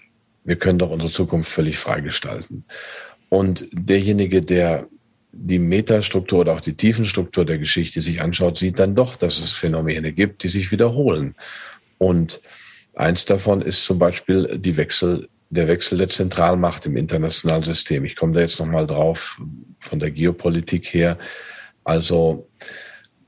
wir können doch unsere Zukunft völlig frei gestalten. Und derjenige, der die Metastruktur oder auch die Tiefenstruktur der Geschichte sich anschaut, sieht dann doch, dass es Phänomene gibt, die sich wiederholen. Und eins davon ist zum Beispiel die Wechsel, der Wechsel der Zentralmacht im internationalen System. Ich komme da jetzt nochmal drauf von der Geopolitik her. Also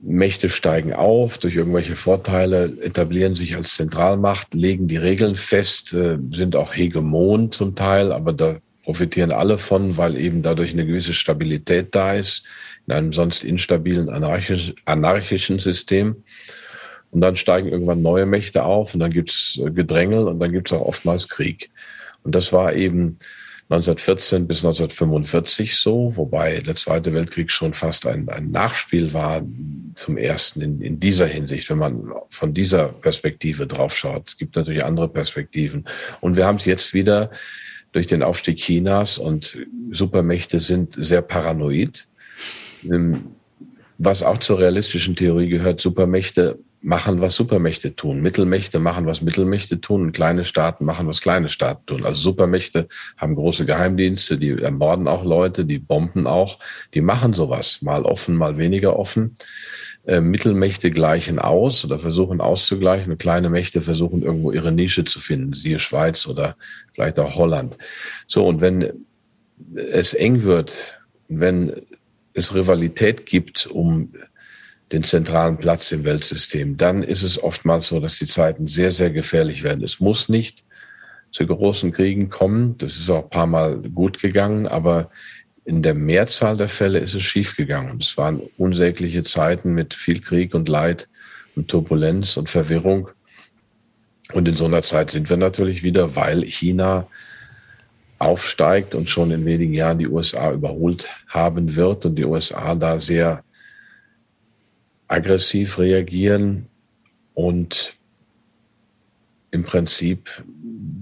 Mächte steigen auf durch irgendwelche Vorteile, etablieren sich als Zentralmacht, legen die Regeln fest, äh, sind auch Hegemon zum Teil, aber da profitieren alle von, weil eben dadurch eine gewisse Stabilität da ist in einem sonst instabilen anarchisch, anarchischen System. Und dann steigen irgendwann neue Mächte auf und dann gibt's äh, Gedrängel und dann gibt's auch oftmals Krieg. Und das war eben 1914 bis 1945 so, wobei der Zweite Weltkrieg schon fast ein, ein Nachspiel war zum ersten in, in dieser Hinsicht, wenn man von dieser Perspektive draufschaut. Es gibt natürlich andere Perspektiven. Und wir haben es jetzt wieder durch den Aufstieg Chinas und Supermächte sind sehr paranoid. Ähm, was auch zur realistischen Theorie gehört, Supermächte machen, was Supermächte tun. Mittelmächte machen, was Mittelmächte tun und kleine Staaten machen, was kleine Staaten tun. Also Supermächte haben große Geheimdienste, die ermorden auch Leute, die bomben auch, die machen sowas, mal offen, mal weniger offen. Äh, Mittelmächte gleichen aus oder versuchen auszugleichen kleine Mächte versuchen irgendwo ihre Nische zu finden, siehe Schweiz oder vielleicht auch Holland. So, und wenn es eng wird, wenn es Rivalität gibt um den zentralen Platz im Weltsystem, dann ist es oftmals so, dass die Zeiten sehr, sehr gefährlich werden. Es muss nicht zu großen Kriegen kommen. Das ist auch ein paar Mal gut gegangen, aber in der Mehrzahl der Fälle ist es schiefgegangen. Es waren unsägliche Zeiten mit viel Krieg und Leid und Turbulenz und Verwirrung. Und in so einer Zeit sind wir natürlich wieder, weil China aufsteigt und schon in wenigen Jahren die USA überholt haben wird und die USA da sehr aggressiv reagieren und im Prinzip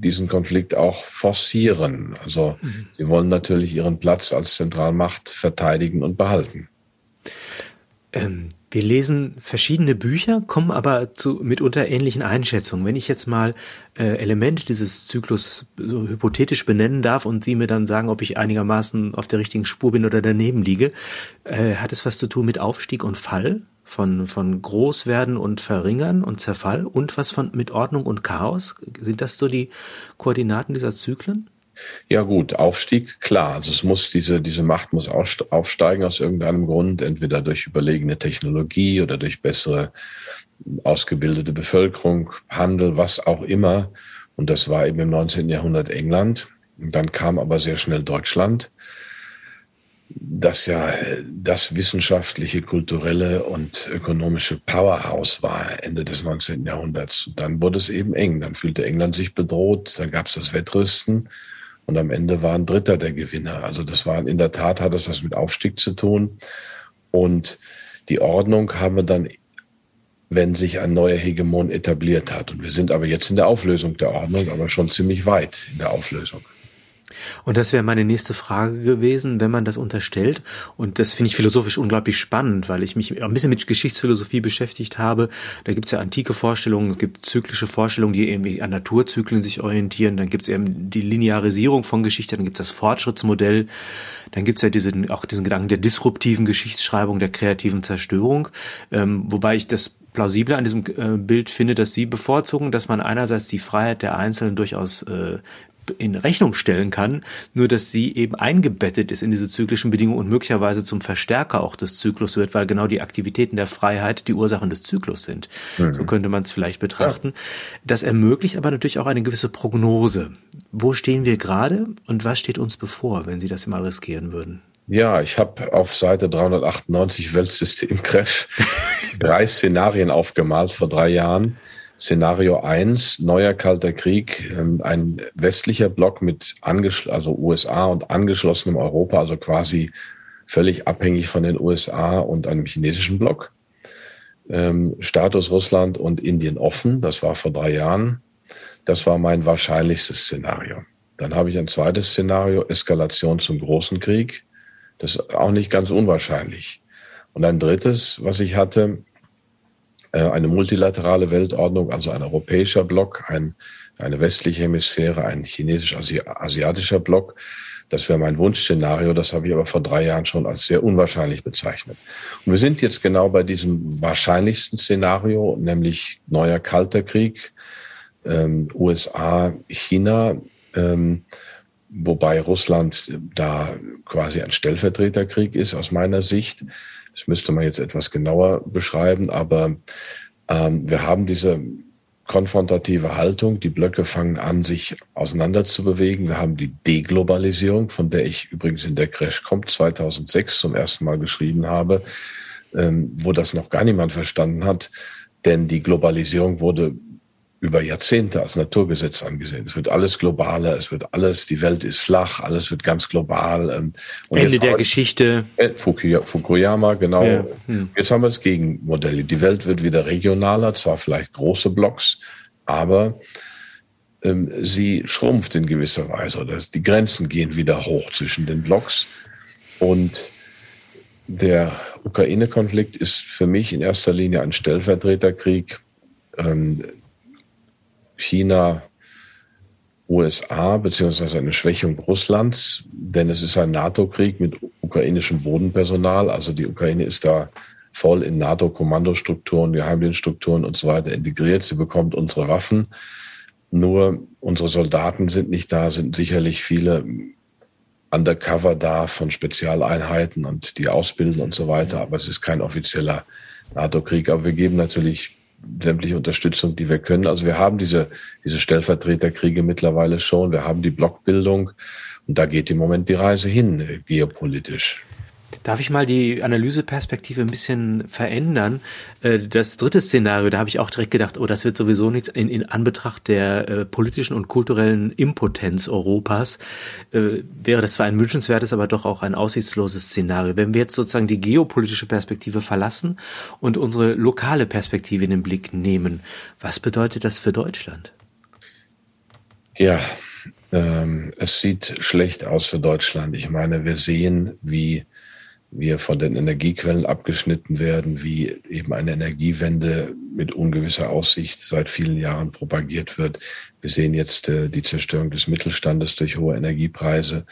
diesen Konflikt auch forcieren. Also mhm. sie wollen natürlich ihren Platz als Zentralmacht verteidigen und behalten. Ähm, wir lesen verschiedene Bücher, kommen aber zu mitunter ähnlichen Einschätzungen. Wenn ich jetzt mal äh, Elemente dieses Zyklus so hypothetisch benennen darf und Sie mir dann sagen, ob ich einigermaßen auf der richtigen Spur bin oder daneben liege, äh, hat es was zu tun mit Aufstieg und Fall? Von, von Großwerden und Verringern und Zerfall und was von mit Ordnung und Chaos? Sind das so die Koordinaten dieser Zyklen? Ja gut, Aufstieg, klar. Also es muss diese, diese Macht muss aufsteigen aus irgendeinem Grund, entweder durch überlegene Technologie oder durch bessere ausgebildete Bevölkerung, Handel, was auch immer. Und das war eben im 19. Jahrhundert England. Und dann kam aber sehr schnell Deutschland das ja das wissenschaftliche, kulturelle und ökonomische Powerhouse war Ende des 19. Jahrhunderts. Und dann wurde es eben eng. Dann fühlte England sich bedroht, dann gab es das Wettrüsten und am Ende war ein Dritter der Gewinner. Also das war in der Tat hat das was mit Aufstieg zu tun. Und die Ordnung haben wir dann, wenn sich ein neuer Hegemon etabliert hat. Und wir sind aber jetzt in der Auflösung der Ordnung, aber schon ziemlich weit in der Auflösung. Und das wäre meine nächste Frage gewesen, wenn man das unterstellt. Und das finde ich philosophisch unglaublich spannend, weil ich mich ein bisschen mit Geschichtsphilosophie beschäftigt habe. Da gibt es ja antike Vorstellungen, es gibt zyklische Vorstellungen, die irgendwie an Naturzyklen sich orientieren. Dann gibt es eben die Linearisierung von Geschichte, dann gibt es das Fortschrittsmodell. Dann gibt es ja diesen, auch diesen Gedanken der disruptiven Geschichtsschreibung, der kreativen Zerstörung. Ähm, wobei ich das plausible an diesem äh, Bild finde, dass Sie bevorzugen, dass man einerseits die Freiheit der Einzelnen durchaus äh, in Rechnung stellen kann, nur dass sie eben eingebettet ist in diese zyklischen Bedingungen und möglicherweise zum Verstärker auch des Zyklus wird, weil genau die Aktivitäten der Freiheit die Ursachen des Zyklus sind. Mhm. So könnte man es vielleicht betrachten. Ja. Das ermöglicht aber natürlich auch eine gewisse Prognose. Wo stehen wir gerade und was steht uns bevor, wenn Sie das mal riskieren würden? Ja, ich habe auf Seite 398 Weltsystem Crash drei Szenarien aufgemalt vor drei Jahren. Szenario 1, neuer Kalter Krieg, ähm, ein westlicher Block mit also USA und angeschlossenem Europa, also quasi völlig abhängig von den USA und einem chinesischen Block. Ähm, Status Russland und Indien offen, das war vor drei Jahren. Das war mein wahrscheinlichstes Szenario. Dann habe ich ein zweites Szenario, Eskalation zum großen Krieg. Das ist auch nicht ganz unwahrscheinlich. Und ein drittes, was ich hatte, eine multilaterale Weltordnung, also ein europäischer Block, ein, eine westliche Hemisphäre, ein chinesisch-asiatischer Block. Das wäre mein Wunschszenario. Das habe ich aber vor drei Jahren schon als sehr unwahrscheinlich bezeichnet. Und wir sind jetzt genau bei diesem wahrscheinlichsten Szenario, nämlich neuer Kalter Krieg, ähm, USA, China, ähm, wobei Russland da quasi ein Stellvertreterkrieg ist aus meiner Sicht. Das müsste man jetzt etwas genauer beschreiben, aber ähm, wir haben diese konfrontative Haltung. Die Blöcke fangen an, sich auseinander zu bewegen. Wir haben die Deglobalisierung, von der ich übrigens in der Crash kommt 2006 zum ersten Mal geschrieben habe, ähm, wo das noch gar niemand verstanden hat. Denn die Globalisierung wurde über Jahrzehnte als Naturgesetz angesehen. Es wird alles globaler, es wird alles, die Welt ist flach, alles wird ganz global. Ähm, und Ende der Geschichte. Äh, Fukuyama, genau. Ja. Hm. Jetzt haben wir das Gegenmodell. Die Welt wird wieder regionaler, zwar vielleicht große Blocks, aber ähm, sie schrumpft in gewisser Weise. Oder die Grenzen gehen wieder hoch zwischen den Blocks. Und der Ukraine-Konflikt ist für mich in erster Linie ein Stellvertreterkrieg. Ähm, China, USA, beziehungsweise eine Schwächung Russlands, denn es ist ein NATO-Krieg mit ukrainischem Bodenpersonal. Also die Ukraine ist da voll in NATO-Kommandostrukturen, Geheimdienststrukturen und so weiter integriert. Sie bekommt unsere Waffen. Nur unsere Soldaten sind nicht da, sind sicherlich viele undercover da von Spezialeinheiten und die ausbilden und so weiter. Aber es ist kein offizieller NATO-Krieg. Aber wir geben natürlich sämtliche Unterstützung, die wir können. Also wir haben diese, diese Stellvertreterkriege mittlerweile schon. Wir haben die Blockbildung. Und da geht im Moment die Reise hin, geopolitisch. Darf ich mal die Analyseperspektive ein bisschen verändern? Äh, das dritte Szenario, da habe ich auch direkt gedacht, oh, das wird sowieso nichts in, in Anbetracht der äh, politischen und kulturellen Impotenz Europas. Äh, wäre das zwar ein wünschenswertes, aber doch auch ein aussichtsloses Szenario. Wenn wir jetzt sozusagen die geopolitische Perspektive verlassen und unsere lokale Perspektive in den Blick nehmen, was bedeutet das für Deutschland? Ja, ähm, es sieht schlecht aus für Deutschland. Ich meine, wir sehen, wie wir von den Energiequellen abgeschnitten werden, wie eben eine Energiewende mit ungewisser Aussicht seit vielen Jahren propagiert wird. Wir sehen jetzt äh, die Zerstörung des Mittelstandes durch hohe Energiepreise.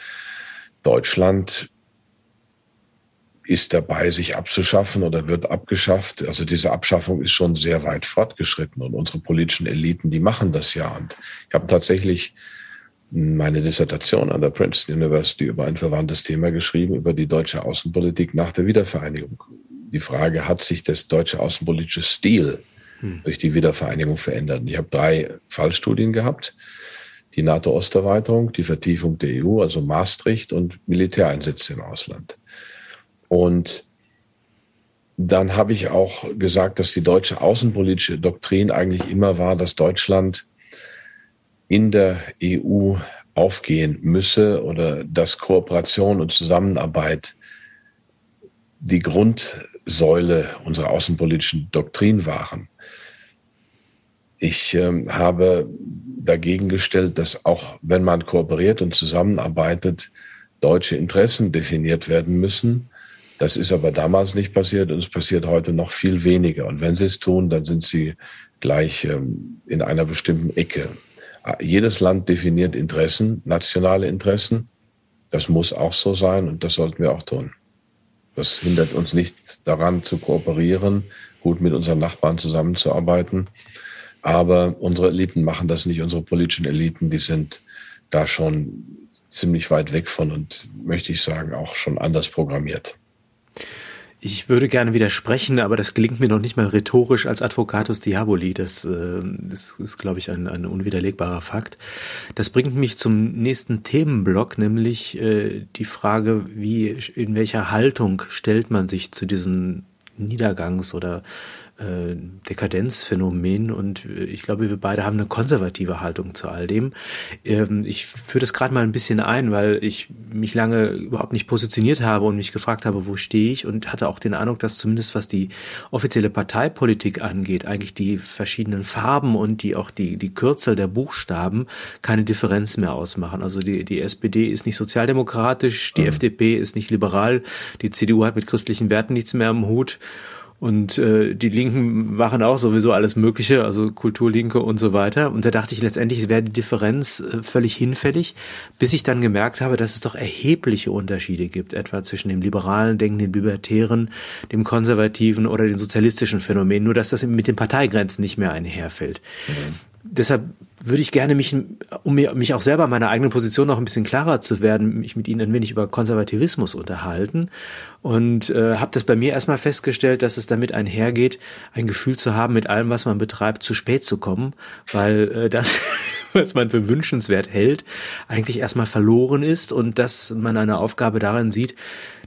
Deutschland ist dabei, sich abzuschaffen oder wird abgeschafft. Also diese Abschaffung ist schon sehr weit fortgeschritten und unsere politischen Eliten, die machen das ja. Und ich habe tatsächlich meine Dissertation an der Princeton University über ein verwandtes Thema geschrieben, über die deutsche Außenpolitik nach der Wiedervereinigung. Die Frage, hat sich das deutsche außenpolitische Stil hm. durch die Wiedervereinigung verändert? Ich habe drei Fallstudien gehabt. Die NATO-Osterweiterung, die Vertiefung der EU, also Maastricht und Militäreinsätze im Ausland. Und dann habe ich auch gesagt, dass die deutsche außenpolitische Doktrin eigentlich immer war, dass Deutschland in der EU aufgehen müsse oder dass Kooperation und Zusammenarbeit die Grundsäule unserer außenpolitischen Doktrin waren. Ich äh, habe dagegen gestellt, dass auch wenn man kooperiert und zusammenarbeitet, deutsche Interessen definiert werden müssen. Das ist aber damals nicht passiert und es passiert heute noch viel weniger. Und wenn sie es tun, dann sind sie gleich ähm, in einer bestimmten Ecke. Jedes Land definiert Interessen, nationale Interessen. Das muss auch so sein und das sollten wir auch tun. Das hindert uns nicht daran zu kooperieren, gut mit unseren Nachbarn zusammenzuarbeiten. Aber unsere Eliten machen das nicht. Unsere politischen Eliten, die sind da schon ziemlich weit weg von und möchte ich sagen auch schon anders programmiert. Ich würde gerne widersprechen, aber das gelingt mir noch nicht mal rhetorisch als Advocatus Diaboli. Das, äh, das ist, glaube ich, ein, ein unwiderlegbarer Fakt. Das bringt mich zum nächsten Themenblock, nämlich äh, die Frage, wie, in welcher Haltung stellt man sich zu diesen Niedergangs- oder äh, Dekadenzphänomen und ich glaube, wir beide haben eine konservative Haltung zu all dem. Ähm, ich führe das gerade mal ein bisschen ein, weil ich mich lange überhaupt nicht positioniert habe und mich gefragt habe, wo stehe ich und hatte auch den Eindruck, dass zumindest was die offizielle Parteipolitik angeht, eigentlich die verschiedenen Farben und die auch die, die Kürzel der Buchstaben keine Differenz mehr ausmachen. Also die, die SPD ist nicht sozialdemokratisch, die mhm. FDP ist nicht liberal, die CDU hat mit christlichen Werten nichts mehr am Hut und äh, die Linken machen auch sowieso alles Mögliche, also Kulturlinke und so weiter. Und da dachte ich letztendlich, wäre die Differenz äh, völlig hinfällig, bis ich dann gemerkt habe, dass es doch erhebliche Unterschiede gibt, etwa zwischen dem liberalen Denken, dem libertären, dem konservativen oder den sozialistischen Phänomen, nur dass das mit den Parteigrenzen nicht mehr einherfällt. Mhm. Deshalb würde ich gerne mich, um mich auch selber meiner eigenen Position noch ein bisschen klarer zu werden, mich mit Ihnen ein wenig über Konservativismus unterhalten. Und äh, habe das bei mir erstmal festgestellt, dass es damit einhergeht, ein Gefühl zu haben, mit allem, was man betreibt, zu spät zu kommen, weil äh, das, was man für wünschenswert hält, eigentlich erstmal verloren ist und dass man eine Aufgabe darin sieht,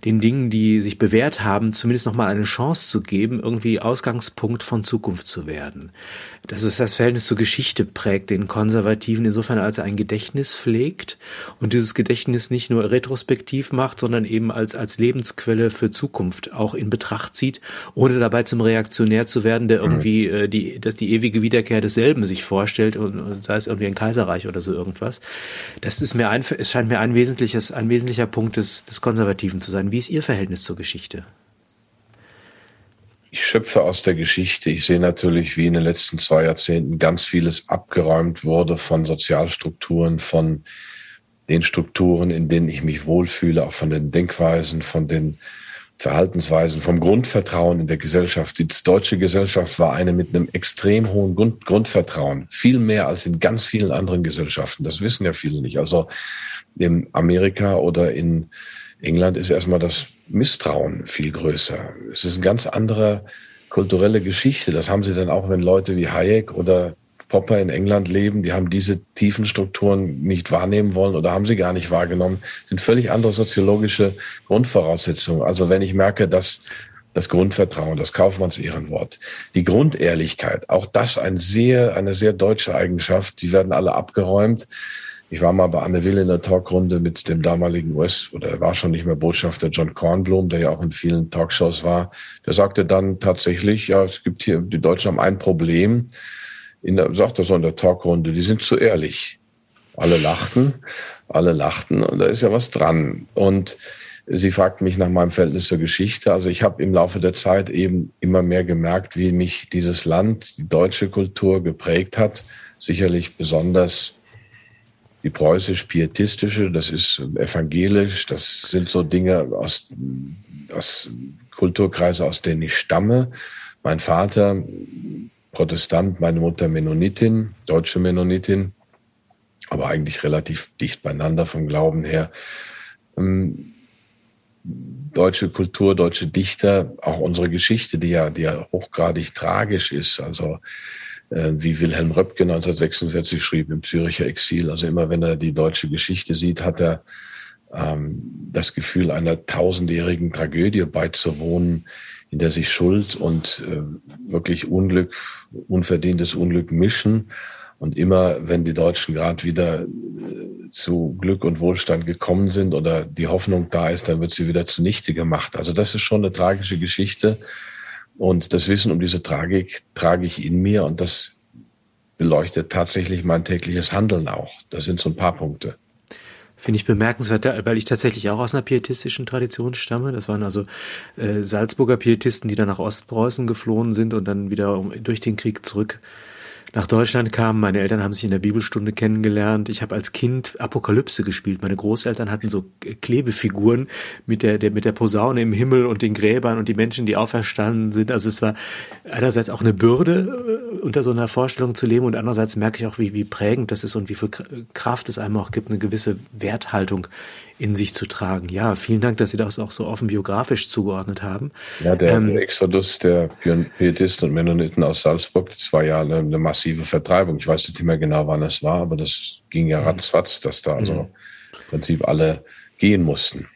den Dingen, die sich bewährt haben, zumindest nochmal eine Chance zu geben, irgendwie Ausgangspunkt von Zukunft zu werden. Das ist das Verhältnis zur Geschichte prägt den Konservativen insofern, als er ein Gedächtnis pflegt und dieses Gedächtnis nicht nur retrospektiv macht, sondern eben als, als Lebensquelle für Zukunft auch in Betracht zieht, ohne dabei zum Reaktionär zu werden, der mhm. irgendwie äh, die, dass die ewige Wiederkehr desselben sich vorstellt und, und sei es irgendwie ein Kaiserreich oder so irgendwas. Das ist mir ein, es scheint mir ein wesentliches, ein wesentlicher Punkt des, des Konservativen zu sein. Wie ist Ihr Verhältnis zur Geschichte? Ich schöpfe aus der Geschichte. Ich sehe natürlich, wie in den letzten zwei Jahrzehnten ganz vieles abgeräumt wurde von Sozialstrukturen, von den Strukturen, in denen ich mich wohlfühle, auch von den Denkweisen, von den Verhaltensweisen, vom Grundvertrauen in der Gesellschaft. Die deutsche Gesellschaft war eine mit einem extrem hohen Grund, Grundvertrauen, viel mehr als in ganz vielen anderen Gesellschaften. Das wissen ja viele nicht. Also in Amerika oder in England ist erstmal das Misstrauen viel größer. Es ist eine ganz andere kulturelle Geschichte. Das haben sie dann auch, wenn Leute wie Hayek oder Popper in England leben, die haben diese tiefen Strukturen nicht wahrnehmen wollen oder haben sie gar nicht wahrgenommen, sind völlig andere soziologische Grundvoraussetzungen. Also wenn ich merke, dass das Grundvertrauen, das Kaufmanns Ehrenwort, die Grundehrlichkeit, auch das ein sehr, eine sehr deutsche Eigenschaft, die werden alle abgeräumt. Ich war mal bei Anne Will in der Talkrunde mit dem damaligen US- oder er war schon nicht mehr Botschafter John Kornblum, der ja auch in vielen Talkshows war. Der sagte dann tatsächlich, ja, es gibt hier, die Deutschen haben ein Problem. In der, sagt er so in der Talkrunde, die sind zu ehrlich. Alle lachten, alle lachten und da ist ja was dran. Und Sie fragt mich nach meinem Verhältnis zur Geschichte. Also ich habe im Laufe der Zeit eben immer mehr gemerkt, wie mich dieses Land, die deutsche Kultur geprägt hat. Sicherlich besonders die preußisch-pietistische, das ist evangelisch, das sind so Dinge aus, aus Kulturkreise, aus denen ich stamme. Mein Vater Protestant, meine Mutter Mennonitin, deutsche Mennonitin, aber eigentlich relativ dicht beieinander vom Glauben her. Ähm, deutsche Kultur, deutsche Dichter, auch unsere Geschichte, die ja, die ja hochgradig tragisch ist. Also wie Wilhelm Röpke 1946 schrieb im Züricher Exil. Also immer wenn er die deutsche Geschichte sieht, hat er ähm, das Gefühl, einer tausendjährigen Tragödie beizuwohnen, in der sich Schuld und äh, wirklich Unglück, unverdientes Unglück mischen. Und immer, wenn die Deutschen gerade wieder äh, zu Glück und Wohlstand gekommen sind oder die Hoffnung da ist, dann wird sie wieder zunichte gemacht. Also das ist schon eine tragische Geschichte. Und das Wissen um diese Tragik trage ich in mir und das beleuchtet tatsächlich mein tägliches Handeln auch. Das sind so ein paar Punkte. Finde ich bemerkenswert, weil ich tatsächlich auch aus einer pietistischen Tradition stamme. Das waren also äh, Salzburger Pietisten, die dann nach Ostpreußen geflohen sind und dann wieder durch den Krieg zurück nach Deutschland kam. Meine Eltern haben sich in der Bibelstunde kennengelernt. Ich habe als Kind Apokalypse gespielt. Meine Großeltern hatten so Klebefiguren mit der, der, mit der Posaune im Himmel und den Gräbern und die Menschen, die auferstanden sind. Also es war einerseits auch eine Bürde, äh, unter so einer Vorstellung zu leben und andererseits merke ich auch, wie, wie prägend das ist und wie viel Kraft es einem auch gibt, eine gewisse Werthaltung in sich zu tragen. Ja, vielen Dank, dass Sie das auch so offen biografisch zugeordnet haben. Ja, der, ähm, Exodus der Pietisten und Mennoniten aus Salzburg, das war ja eine, eine, massive Vertreibung. Ich weiß nicht mehr genau, wann es war, aber das ging ja mhm. ratzfatz, dass da also mhm. im Prinzip alle gehen mussten.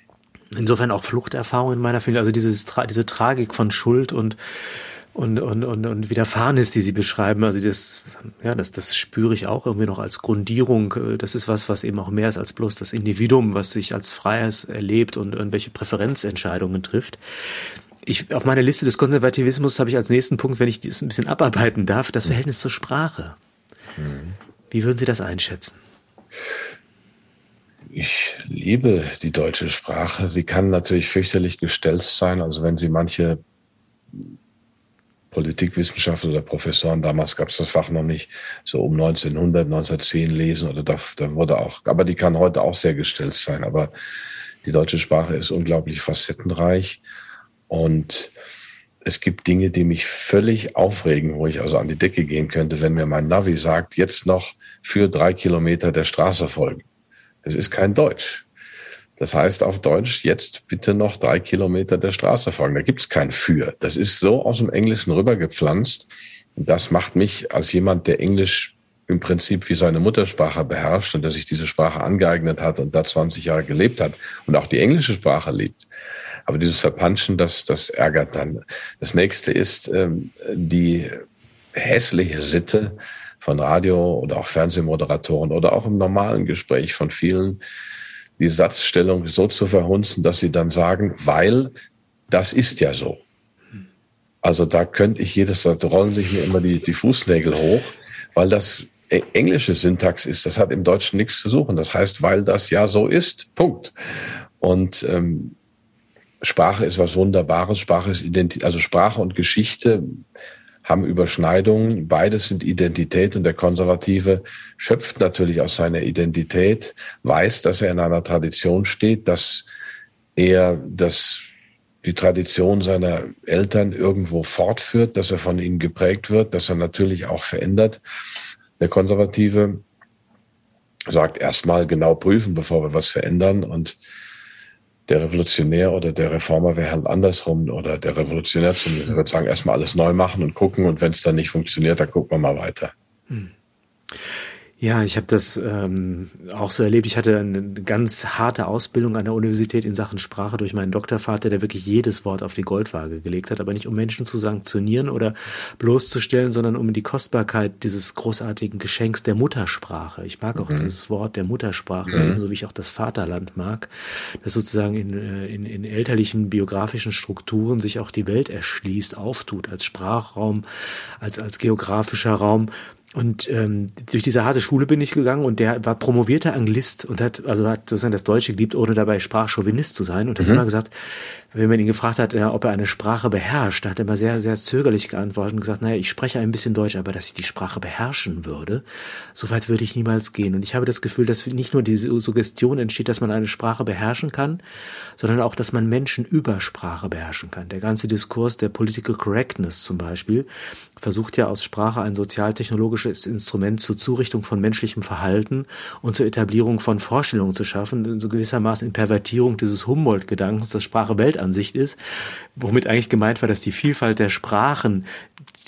Insofern auch Fluchterfahrung in meiner Familie, also dieses, diese Tragik von Schuld und und, und, und, und Widerfahrenes, die Sie beschreiben, also das, ja, das, das spüre ich auch irgendwie noch als Grundierung. Das ist was, was eben auch mehr ist als bloß das Individuum, was sich als Freies erlebt und irgendwelche Präferenzentscheidungen trifft. Ich, auf meiner Liste des Konservativismus habe ich als nächsten Punkt, wenn ich das ein bisschen abarbeiten darf, das Verhältnis zur Sprache. Mhm. Wie würden Sie das einschätzen? Ich liebe die deutsche Sprache. Sie kann natürlich fürchterlich gestellt sein. Also wenn Sie manche Politikwissenschaftler oder Professoren, damals gab es das Fach noch nicht, so um 1900, 1910 lesen oder da, da wurde auch, aber die kann heute auch sehr gestellt sein. Aber die deutsche Sprache ist unglaublich facettenreich und es gibt Dinge, die mich völlig aufregen, wo ich also an die Decke gehen könnte, wenn mir mein Navi sagt, jetzt noch für drei Kilometer der Straße folgen. Das ist kein Deutsch. Das heißt auf Deutsch, jetzt bitte noch drei Kilometer der Straße folgen. Da gibt's kein Für. Das ist so aus dem Englischen rübergepflanzt. Das macht mich als jemand, der Englisch im Prinzip wie seine Muttersprache beherrscht und der sich diese Sprache angeeignet hat und da 20 Jahre gelebt hat und auch die englische Sprache liebt. Aber dieses Verpanschen, das, das ärgert dann. Das nächste ist ähm, die hässliche Sitte von Radio- oder auch Fernsehmoderatoren oder auch im normalen Gespräch von vielen, die Satzstellung so zu verhunzen, dass sie dann sagen, weil das ist ja so. Also da könnte ich jedes, da rollen sich mir immer die, die Fußnägel hoch, weil das e, englische Syntax ist. Das hat im Deutschen nichts zu suchen. Das heißt, weil das ja so ist. Punkt. Und ähm, Sprache ist was Wunderbares. Sprache ist Identität, also Sprache und Geschichte haben Überschneidungen. Beides sind Identität und der Konservative schöpft natürlich aus seiner Identität, weiß, dass er in einer Tradition steht, dass er das, die Tradition seiner Eltern irgendwo fortführt, dass er von ihnen geprägt wird, dass er natürlich auch verändert. Der Konservative sagt erstmal genau prüfen, bevor wir was verändern und der Revolutionär oder der Reformer wäre halt andersrum oder der Revolutionär zumindest würde sagen, erstmal alles neu machen und gucken und wenn es dann nicht funktioniert, dann gucken wir mal weiter. Hm. Ja, ich habe das ähm, auch so erlebt. Ich hatte eine ganz harte Ausbildung an der Universität in Sachen Sprache durch meinen Doktorvater, der wirklich jedes Wort auf die Goldwaage gelegt hat, aber nicht um Menschen zu sanktionieren oder bloßzustellen, sondern um die Kostbarkeit dieses großartigen Geschenks der Muttersprache. Ich mag auch mhm. dieses Wort der Muttersprache, mhm. so wie ich auch das Vaterland mag, das sozusagen in, äh, in, in elterlichen biografischen Strukturen sich auch die Welt erschließt, auftut als Sprachraum, als, als geografischer Raum und ähm, durch diese harte Schule bin ich gegangen und der war promovierter Anglist und hat also hat sozusagen das Deutsche geliebt, ohne dabei Sprachchauvinist zu sein. Und hat mhm. immer gesagt, wenn man ihn gefragt hat, ja, ob er eine Sprache beherrscht, hat er immer sehr, sehr zögerlich geantwortet und gesagt, naja, ich spreche ein bisschen Deutsch, aber dass ich die Sprache beherrschen würde, so weit würde ich niemals gehen. Und ich habe das Gefühl, dass nicht nur diese Suggestion entsteht, dass man eine Sprache beherrschen kann, sondern auch, dass man Menschen über Sprache beherrschen kann. Der ganze Diskurs der Political Correctness zum Beispiel versucht ja aus Sprache ein sozialtechnologisches Instrument zur Zurichtung von menschlichem Verhalten und zur Etablierung von Vorstellungen zu schaffen, so gewissermaßen in Pervertierung dieses Humboldt-Gedankens, dass Sprache Welt Weltansicht ist, womit eigentlich gemeint war, dass die Vielfalt der Sprachen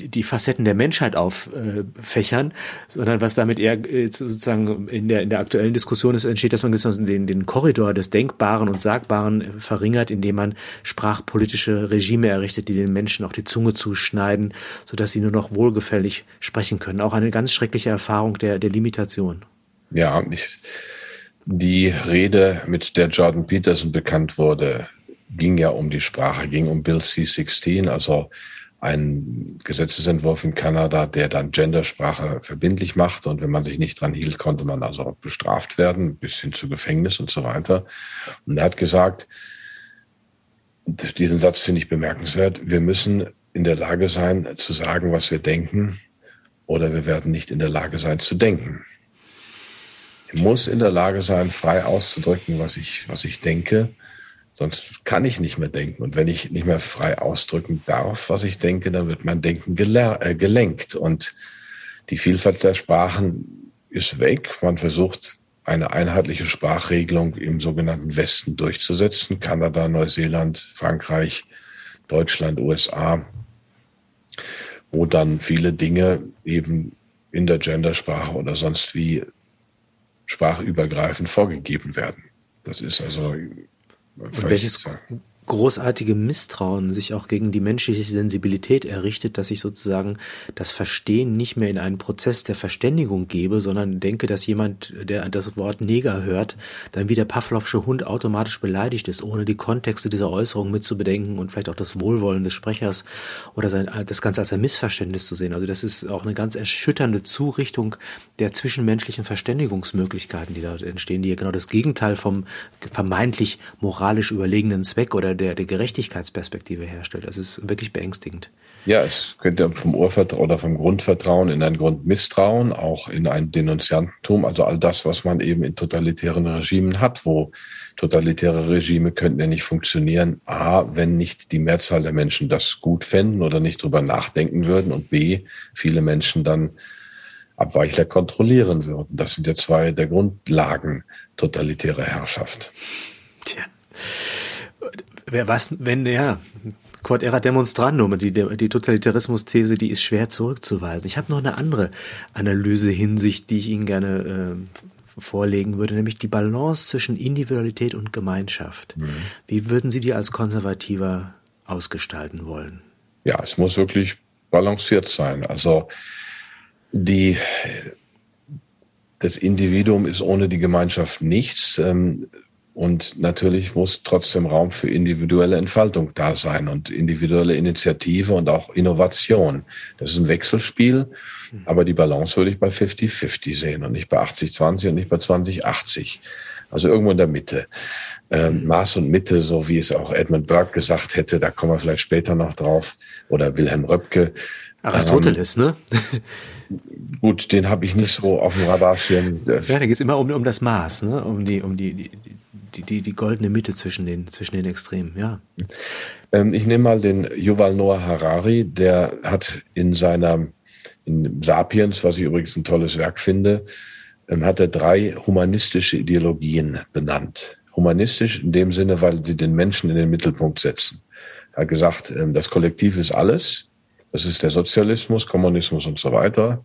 die Facetten der Menschheit auffächern, sondern was damit eher äh, sozusagen in der, in der aktuellen Diskussion ist, entsteht, dass man den, den Korridor des Denkbaren und Sagbaren verringert, indem man sprachpolitische Regime errichtet, die den Menschen auch die Zunge zuschneiden, sodass sie nur noch wohlgefällig sprechen können. Auch eine ganz schreckliche Erfahrung der, der Limitation. Ja, ich, die Rede, mit der Jordan Peterson bekannt wurde, ging ja um die Sprache, ging um Bill C-16, also ein Gesetzesentwurf in Kanada, der dann Gendersprache verbindlich macht. Und wenn man sich nicht dran hielt, konnte man also bestraft werden, bis hin zu Gefängnis und so weiter. Und er hat gesagt, diesen Satz finde ich bemerkenswert, wir müssen in der Lage sein zu sagen, was wir denken, oder wir werden nicht in der Lage sein zu denken. Ich muss in der Lage sein, frei auszudrücken, was ich, was ich denke Sonst kann ich nicht mehr denken. Und wenn ich nicht mehr frei ausdrücken darf, was ich denke, dann wird mein Denken äh, gelenkt. Und die Vielfalt der Sprachen ist weg. Man versucht eine einheitliche Sprachregelung im sogenannten Westen durchzusetzen. Kanada, Neuseeland, Frankreich, Deutschland, USA, wo dann viele Dinge eben in der Gendersprache oder sonst wie sprachübergreifend vorgegeben werden. Das ist also. в großartige Misstrauen sich auch gegen die menschliche Sensibilität errichtet, dass ich sozusagen das Verstehen nicht mehr in einen Prozess der Verständigung gebe, sondern denke, dass jemand, der das Wort Neger hört, dann wie der Pavlovsche Hund automatisch beleidigt ist, ohne die Kontexte dieser Äußerung mitzubedenken und vielleicht auch das Wohlwollen des Sprechers oder sein, das Ganze als ein Missverständnis zu sehen. Also das ist auch eine ganz erschütternde Zurichtung der zwischenmenschlichen Verständigungsmöglichkeiten, die da entstehen, die ja genau das Gegenteil vom vermeintlich moralisch überlegenen Zweck oder der, der Gerechtigkeitsperspektive herstellt. Das ist wirklich beängstigend. Ja, es könnte vom Urvertrauen oder vom Grundvertrauen in ein Grundmisstrauen, auch in ein Denunziantentum, also all das, was man eben in totalitären Regimen hat, wo totalitäre Regime könnten ja nicht funktionieren. A, wenn nicht die Mehrzahl der Menschen das gut fänden oder nicht drüber nachdenken würden und B, viele Menschen dann Abweichler kontrollieren würden. Das sind ja zwei der Grundlagen totalitärer Herrschaft. Tja. Wer was, wenn, ja, Quod erat demonstrandum, die, die Totalitarismus-These, die ist schwer zurückzuweisen. Ich habe noch eine andere Analyse-Hinsicht, die ich Ihnen gerne äh, vorlegen würde, nämlich die Balance zwischen Individualität und Gemeinschaft. Mhm. Wie würden Sie die als Konservativer ausgestalten wollen? Ja, es muss wirklich balanciert sein. Also die das Individuum ist ohne die Gemeinschaft nichts. Ähm, und natürlich muss trotzdem Raum für individuelle Entfaltung da sein und individuelle Initiative und auch Innovation. Das ist ein Wechselspiel, aber die Balance würde ich bei 50-50 sehen und nicht bei 80-20 und nicht bei 20-80. Also irgendwo in der Mitte. Ähm, Maß und Mitte, so wie es auch Edmund Burke gesagt hätte, da kommen wir vielleicht später noch drauf, oder Wilhelm Röpke. Aristoteles, ähm, ne? Gut, den habe ich nicht so auf dem Radarschirm. Ja, da geht es immer um, um das Maß, ne? um, die, um die, die, die, die, die goldene Mitte zwischen den, zwischen den Extremen, ja. Ähm, ich nehme mal den Yuval Noah Harari, der hat in seiner in Sapiens, was ich übrigens ein tolles Werk finde, ähm, hat er drei humanistische Ideologien benannt. Humanistisch in dem Sinne, weil sie den Menschen in den Mittelpunkt setzen. Er hat gesagt, ähm, das Kollektiv ist alles. Das ist der Sozialismus, Kommunismus und so weiter.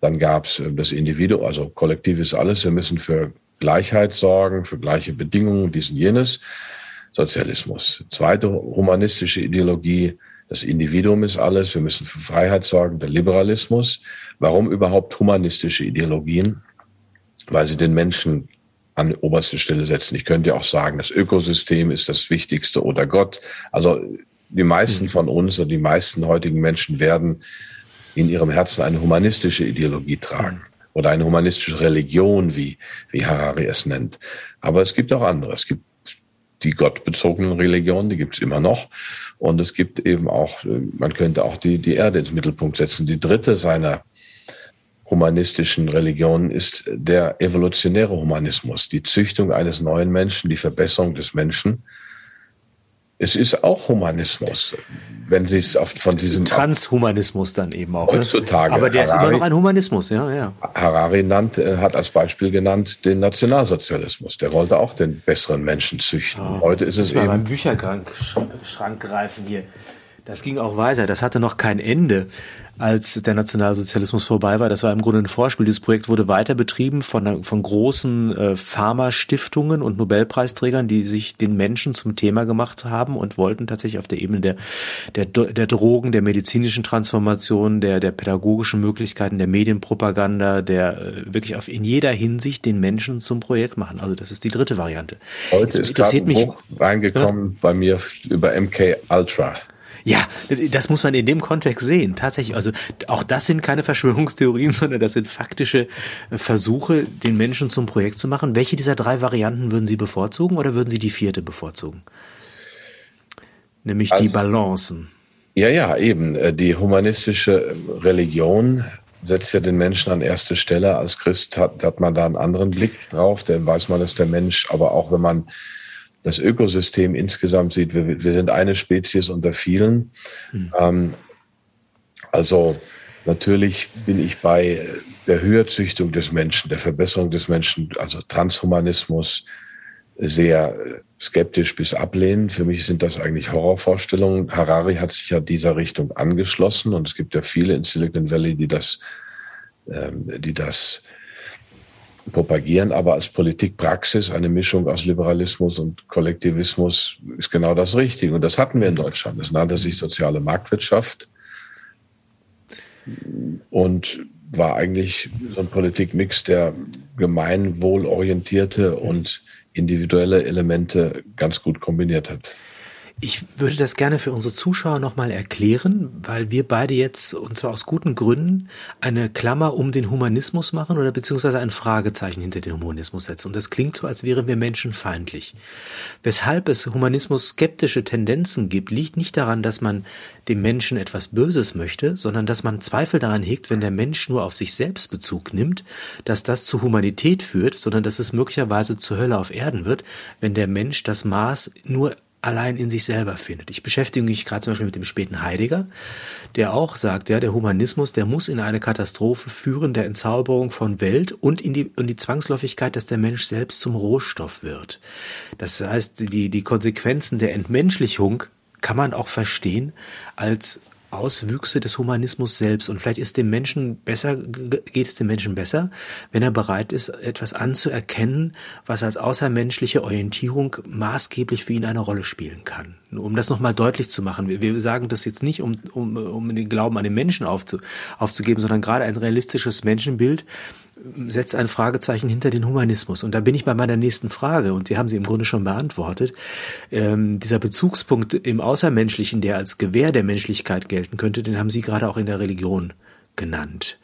Dann gab es das Individuum, also Kollektiv ist alles. Wir müssen für Gleichheit sorgen, für gleiche Bedingungen, dies und jenes. Sozialismus. Zweite humanistische Ideologie, das Individuum ist alles, wir müssen für Freiheit sorgen, der Liberalismus. Warum überhaupt humanistische Ideologien? Weil sie den Menschen an oberste Stelle setzen. Ich könnte auch sagen, das Ökosystem ist das Wichtigste oder Gott. Also die meisten hm. von uns und die meisten heutigen Menschen werden in ihrem Herzen eine humanistische Ideologie tragen oder eine humanistische Religion, wie, wie Harari es nennt. Aber es gibt auch andere. Es gibt die gottbezogenen Religionen, die gibt es immer noch. Und es gibt eben auch, man könnte auch die, die Erde ins Mittelpunkt setzen. Die dritte seiner humanistischen Religionen ist der evolutionäre Humanismus, die Züchtung eines neuen Menschen, die Verbesserung des Menschen es ist auch Humanismus, wenn Sie es von diesem Transhumanismus dann eben auch. Ne? Heutzutage. Ne? Aber der Harari, ist immer noch ein Humanismus, ja, ja. Harari nannt, äh, hat als Beispiel genannt den Der wollte auch den besseren Menschen züchten. Oh, Heute ist es eben. Beim Bücherschrank greifen hier. Das ging auch weiter. Das hatte noch kein Ende als der Nationalsozialismus vorbei war. Das war im Grunde ein Vorspiel. Dieses Projekt wurde weiter betrieben von, von großen äh, Pharmastiftungen und Nobelpreisträgern, die sich den Menschen zum Thema gemacht haben und wollten tatsächlich auf der Ebene der, der, der Drogen, der medizinischen Transformation, der, der pädagogischen Möglichkeiten, der Medienpropaganda, der äh, wirklich auf, in jeder Hinsicht den Menschen zum Projekt machen. Also das ist die dritte Variante. Heute Jetzt ist ein mich, reingekommen ja? bei mir über MK Ultra. Ja, das muss man in dem Kontext sehen. Tatsächlich, also auch das sind keine Verschwörungstheorien, sondern das sind faktische Versuche, den Menschen zum Projekt zu machen. Welche dieser drei Varianten würden Sie bevorzugen oder würden Sie die vierte bevorzugen? Nämlich also, die Balancen. Ja, ja, eben. Äh, die humanistische Religion setzt ja den Menschen an erste Stelle. Als Christ hat, hat man da einen anderen Blick drauf. Dann weiß man, dass der Mensch, aber auch wenn man das Ökosystem insgesamt sieht, wir, wir sind eine Spezies unter vielen. Mhm. Ähm, also natürlich bin ich bei der Höherzüchtung des Menschen, der Verbesserung des Menschen, also Transhumanismus, sehr skeptisch bis ablehnend. Für mich sind das eigentlich Horrorvorstellungen. Harari hat sich ja dieser Richtung angeschlossen und es gibt ja viele in Silicon Valley, die das, ähm, die das propagieren, aber als Politikpraxis eine Mischung aus Liberalismus und Kollektivismus ist genau das Richtige. Und das hatten wir in Deutschland. Das nannte sich soziale Marktwirtschaft und war eigentlich so ein Politikmix, der gemeinwohlorientierte und individuelle Elemente ganz gut kombiniert hat. Ich würde das gerne für unsere Zuschauer nochmal erklären, weil wir beide jetzt, und zwar aus guten Gründen, eine Klammer um den Humanismus machen oder beziehungsweise ein Fragezeichen hinter den Humanismus setzen. Und das klingt so, als wären wir menschenfeindlich. Weshalb es Humanismus skeptische Tendenzen gibt, liegt nicht daran, dass man dem Menschen etwas Böses möchte, sondern dass man Zweifel daran hegt, wenn der Mensch nur auf sich selbst Bezug nimmt, dass das zu Humanität führt, sondern dass es möglicherweise zur Hölle auf Erden wird, wenn der Mensch das Maß nur allein in sich selber findet. Ich beschäftige mich gerade zum Beispiel mit dem späten Heidegger, der auch sagt, ja, der Humanismus, der muss in eine Katastrophe führen, der Entzauberung von Welt und in die, in die Zwangsläufigkeit, dass der Mensch selbst zum Rohstoff wird. Das heißt, die, die Konsequenzen der Entmenschlichung kann man auch verstehen als Auswüchse des Humanismus selbst. Und vielleicht ist dem Menschen besser, geht es dem Menschen besser, wenn er bereit ist, etwas anzuerkennen, was als außermenschliche Orientierung maßgeblich für ihn eine Rolle spielen kann. Um das nochmal deutlich zu machen. Wir, wir sagen das jetzt nicht, um, um, um den Glauben an den Menschen aufzu, aufzugeben, sondern gerade ein realistisches Menschenbild setzt ein Fragezeichen hinter den Humanismus. Und da bin ich bei meiner nächsten Frage, und Sie haben sie im Grunde schon beantwortet. Ähm, dieser Bezugspunkt im Außermenschlichen, der als Gewähr der Menschlichkeit gelten könnte, den haben Sie gerade auch in der Religion genannt.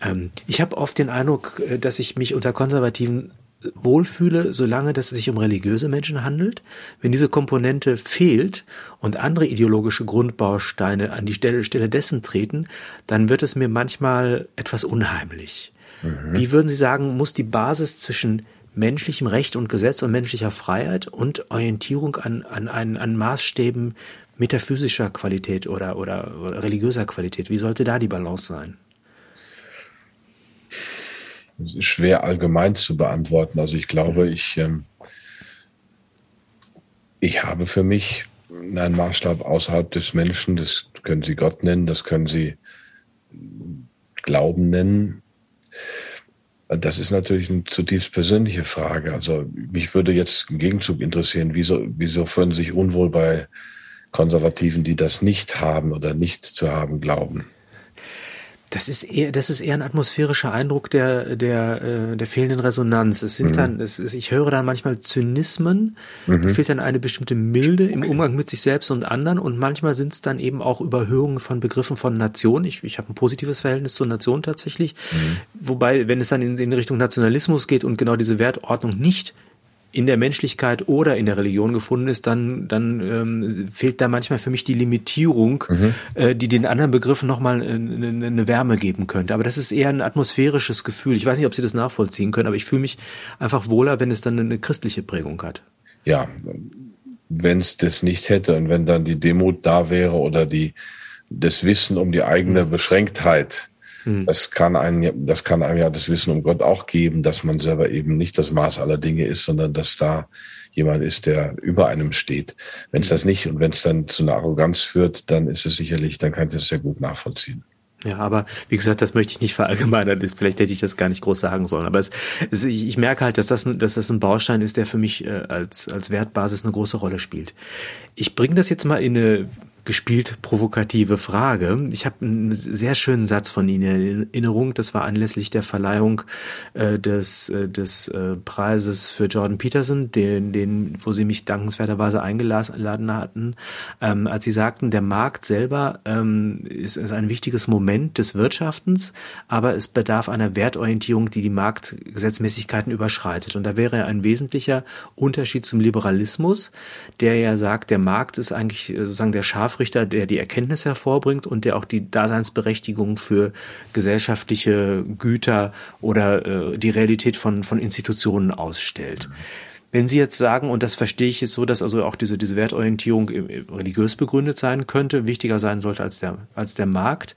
Ähm, ich habe oft den Eindruck, äh, dass ich mich unter Konservativen wohlfühle, solange dass es sich um religiöse Menschen handelt. Wenn diese Komponente fehlt und andere ideologische Grundbausteine an die Stelle, Stelle dessen treten, dann wird es mir manchmal etwas unheimlich. Mhm. Wie würden Sie sagen, muss die Basis zwischen menschlichem Recht und Gesetz und menschlicher Freiheit und Orientierung an, an, an, an Maßstäben metaphysischer Qualität oder, oder, oder religiöser Qualität, wie sollte da die Balance sein? Das ist schwer allgemein zu beantworten. Also ich glaube, ich, ähm, ich habe für mich einen Maßstab außerhalb des Menschen, das können Sie Gott nennen, das können Sie Glauben nennen. Das ist natürlich eine zutiefst persönliche Frage. Also mich würde jetzt im Gegenzug interessieren, wieso, wieso fühlen sich unwohl bei Konservativen, die das nicht haben oder nicht zu haben glauben? Das ist eher, das ist eher ein atmosphärischer Eindruck der, der, äh, der fehlenden Resonanz. Es sind mhm. dann, es ist, ich höre dann manchmal Zynismen, mhm. fehlt dann eine bestimmte Milde im Umgang mit sich selbst und anderen und manchmal sind es dann eben auch Überhöhungen von Begriffen von Nation. Ich, ich habe ein positives Verhältnis zur Nation tatsächlich. Mhm. Wobei, wenn es dann in, in Richtung Nationalismus geht und genau diese Wertordnung nicht in der Menschlichkeit oder in der Religion gefunden ist, dann, dann ähm, fehlt da manchmal für mich die Limitierung, mhm. äh, die den anderen Begriffen nochmal eine, äh, eine Wärme geben könnte. Aber das ist eher ein atmosphärisches Gefühl. Ich weiß nicht, ob Sie das nachvollziehen können, aber ich fühle mich einfach wohler, wenn es dann eine christliche Prägung hat. Ja, wenn es das nicht hätte und wenn dann die Demut da wäre oder die das Wissen um die eigene mhm. Beschränktheit, hm. Das kann einem, das kann einem ja das Wissen um Gott auch geben, dass man selber eben nicht das Maß aller Dinge ist, sondern dass da jemand ist, der über einem steht. Wenn es hm. das nicht und wenn es dann zu einer Arroganz führt, dann ist es sicherlich, dann kann ich das sehr gut nachvollziehen. Ja, aber wie gesagt, das möchte ich nicht verallgemeinern. Vielleicht hätte ich das gar nicht groß sagen sollen. Aber es, es, ich, merke halt, dass das, dass das ein Baustein ist, der für mich äh, als, als Wertbasis eine große Rolle spielt. Ich bringe das jetzt mal in eine gespielt provokative Frage. Ich habe einen sehr schönen Satz von Ihnen in Erinnerung. Das war anlässlich der Verleihung äh, des, äh, des äh, Preises für Jordan Peterson, den, den, wo Sie mich dankenswerterweise eingeladen hatten, ähm, als Sie sagten, der Markt selber ähm, ist, ist ein wichtiges Moment des Wirtschaftens, aber es bedarf einer Wertorientierung, die die Marktgesetzmäßigkeiten überschreitet. Und da wäre ein wesentlicher Unterschied zum Liberalismus, der ja sagt, der Markt ist eigentlich äh, sozusagen der Schaf Scharfrichter, der die Erkenntnis hervorbringt und der auch die Daseinsberechtigung für gesellschaftliche Güter oder äh, die Realität von, von Institutionen ausstellt. Wenn Sie jetzt sagen, und das verstehe ich jetzt so, dass also auch diese, diese Wertorientierung religiös begründet sein könnte, wichtiger sein sollte als der, als der Markt,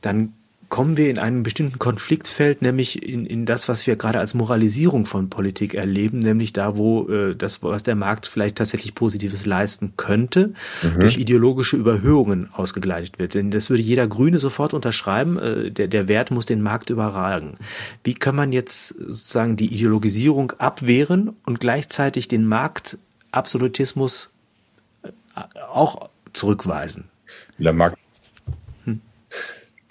dann kommen wir in einem bestimmten Konfliktfeld, nämlich in, in das, was wir gerade als Moralisierung von Politik erleben, nämlich da, wo äh, das, was der Markt vielleicht tatsächlich Positives leisten könnte, mhm. durch ideologische Überhöhungen ausgegleitet wird. Denn das würde jeder Grüne sofort unterschreiben, äh, der, der Wert muss den Markt überragen. Wie kann man jetzt sozusagen die Ideologisierung abwehren und gleichzeitig den Marktabsolutismus äh, auch zurückweisen? Der Markt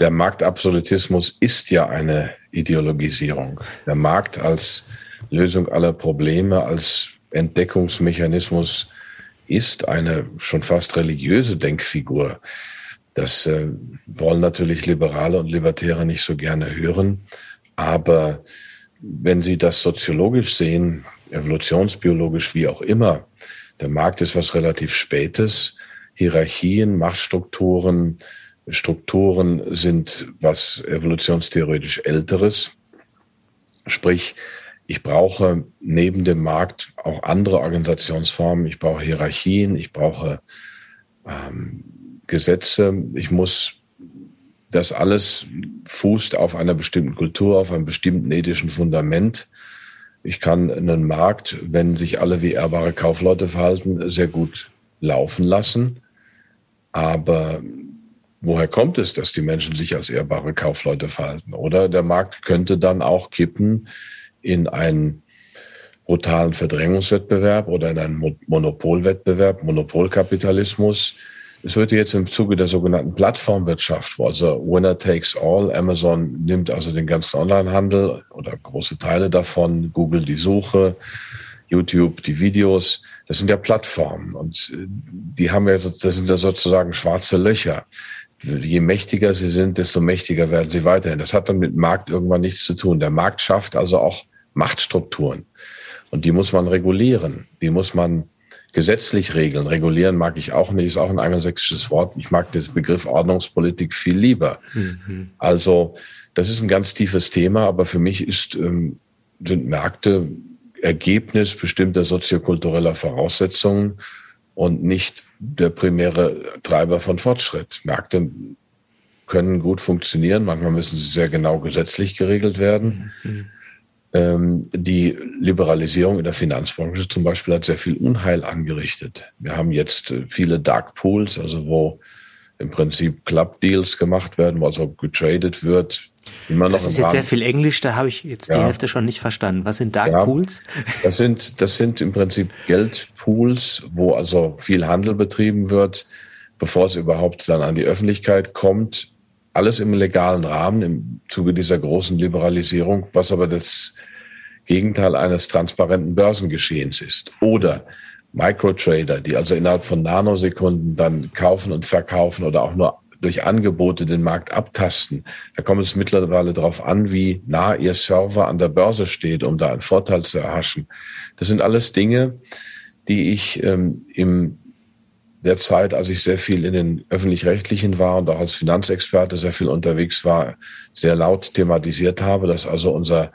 der Marktabsolutismus ist ja eine Ideologisierung. Der Markt als Lösung aller Probleme, als Entdeckungsmechanismus ist eine schon fast religiöse Denkfigur. Das äh, wollen natürlich Liberale und Libertäre nicht so gerne hören. Aber wenn Sie das soziologisch sehen, evolutionsbiologisch, wie auch immer, der Markt ist was relativ Spätes. Hierarchien, Machtstrukturen, Strukturen sind was evolutionstheoretisch Älteres. Sprich, ich brauche neben dem Markt auch andere Organisationsformen. Ich brauche Hierarchien, ich brauche ähm, Gesetze. Ich muss das alles fußt auf einer bestimmten Kultur, auf einem bestimmten ethischen Fundament. Ich kann einen Markt, wenn sich alle wie ehrbare Kaufleute verhalten, sehr gut laufen lassen. Aber woher kommt es, dass die Menschen sich als ehrbare Kaufleute verhalten? Oder der Markt könnte dann auch kippen in einen brutalen Verdrängungswettbewerb oder in einen Monopolwettbewerb, Monopolkapitalismus. Es wird jetzt im Zuge der sogenannten Plattformwirtschaft, wo also Winner takes all, Amazon nimmt also den ganzen Onlinehandel oder große Teile davon, Google die Suche, YouTube die Videos, das sind ja Plattformen und die haben ja, das sind ja sozusagen schwarze Löcher je mächtiger sie sind, desto mächtiger werden sie weiterhin. Das hat dann mit Markt irgendwann nichts zu tun. Der Markt schafft also auch Machtstrukturen. Und die muss man regulieren. Die muss man gesetzlich regeln. Regulieren mag ich auch nicht, ist auch ein angelsächsisches Wort. Ich mag den Begriff Ordnungspolitik viel lieber. Mhm. Also, das ist ein ganz tiefes Thema, aber für mich ist, ähm, sind Märkte Ergebnis bestimmter soziokultureller Voraussetzungen und nicht der primäre Treiber von Fortschritt. Märkte können gut funktionieren, manchmal müssen sie sehr genau gesetzlich geregelt werden. Mhm. Ähm, die Liberalisierung in der Finanzbranche zum Beispiel hat sehr viel Unheil angerichtet. Wir haben jetzt äh, viele Dark Pools, also wo im Prinzip Club Deals gemacht werden, wo also getradet wird, das ist jetzt sehr viel Englisch, da habe ich jetzt ja. die Hälfte schon nicht verstanden. Was sind Dark ja, Pools? Das sind, das sind im Prinzip Geldpools, wo also viel Handel betrieben wird, bevor es überhaupt dann an die Öffentlichkeit kommt. Alles im legalen Rahmen im Zuge dieser großen Liberalisierung, was aber das Gegenteil eines transparenten Börsengeschehens ist. Oder Microtrader, die also innerhalb von Nanosekunden dann kaufen und verkaufen oder auch nur durch Angebote den Markt abtasten. Da kommt es mittlerweile darauf an, wie nah Ihr Server an der Börse steht, um da einen Vorteil zu erhaschen. Das sind alles Dinge, die ich ähm, im der Zeit, als ich sehr viel in den öffentlich-rechtlichen war und auch als Finanzexperte sehr viel unterwegs war, sehr laut thematisiert habe, dass also unser,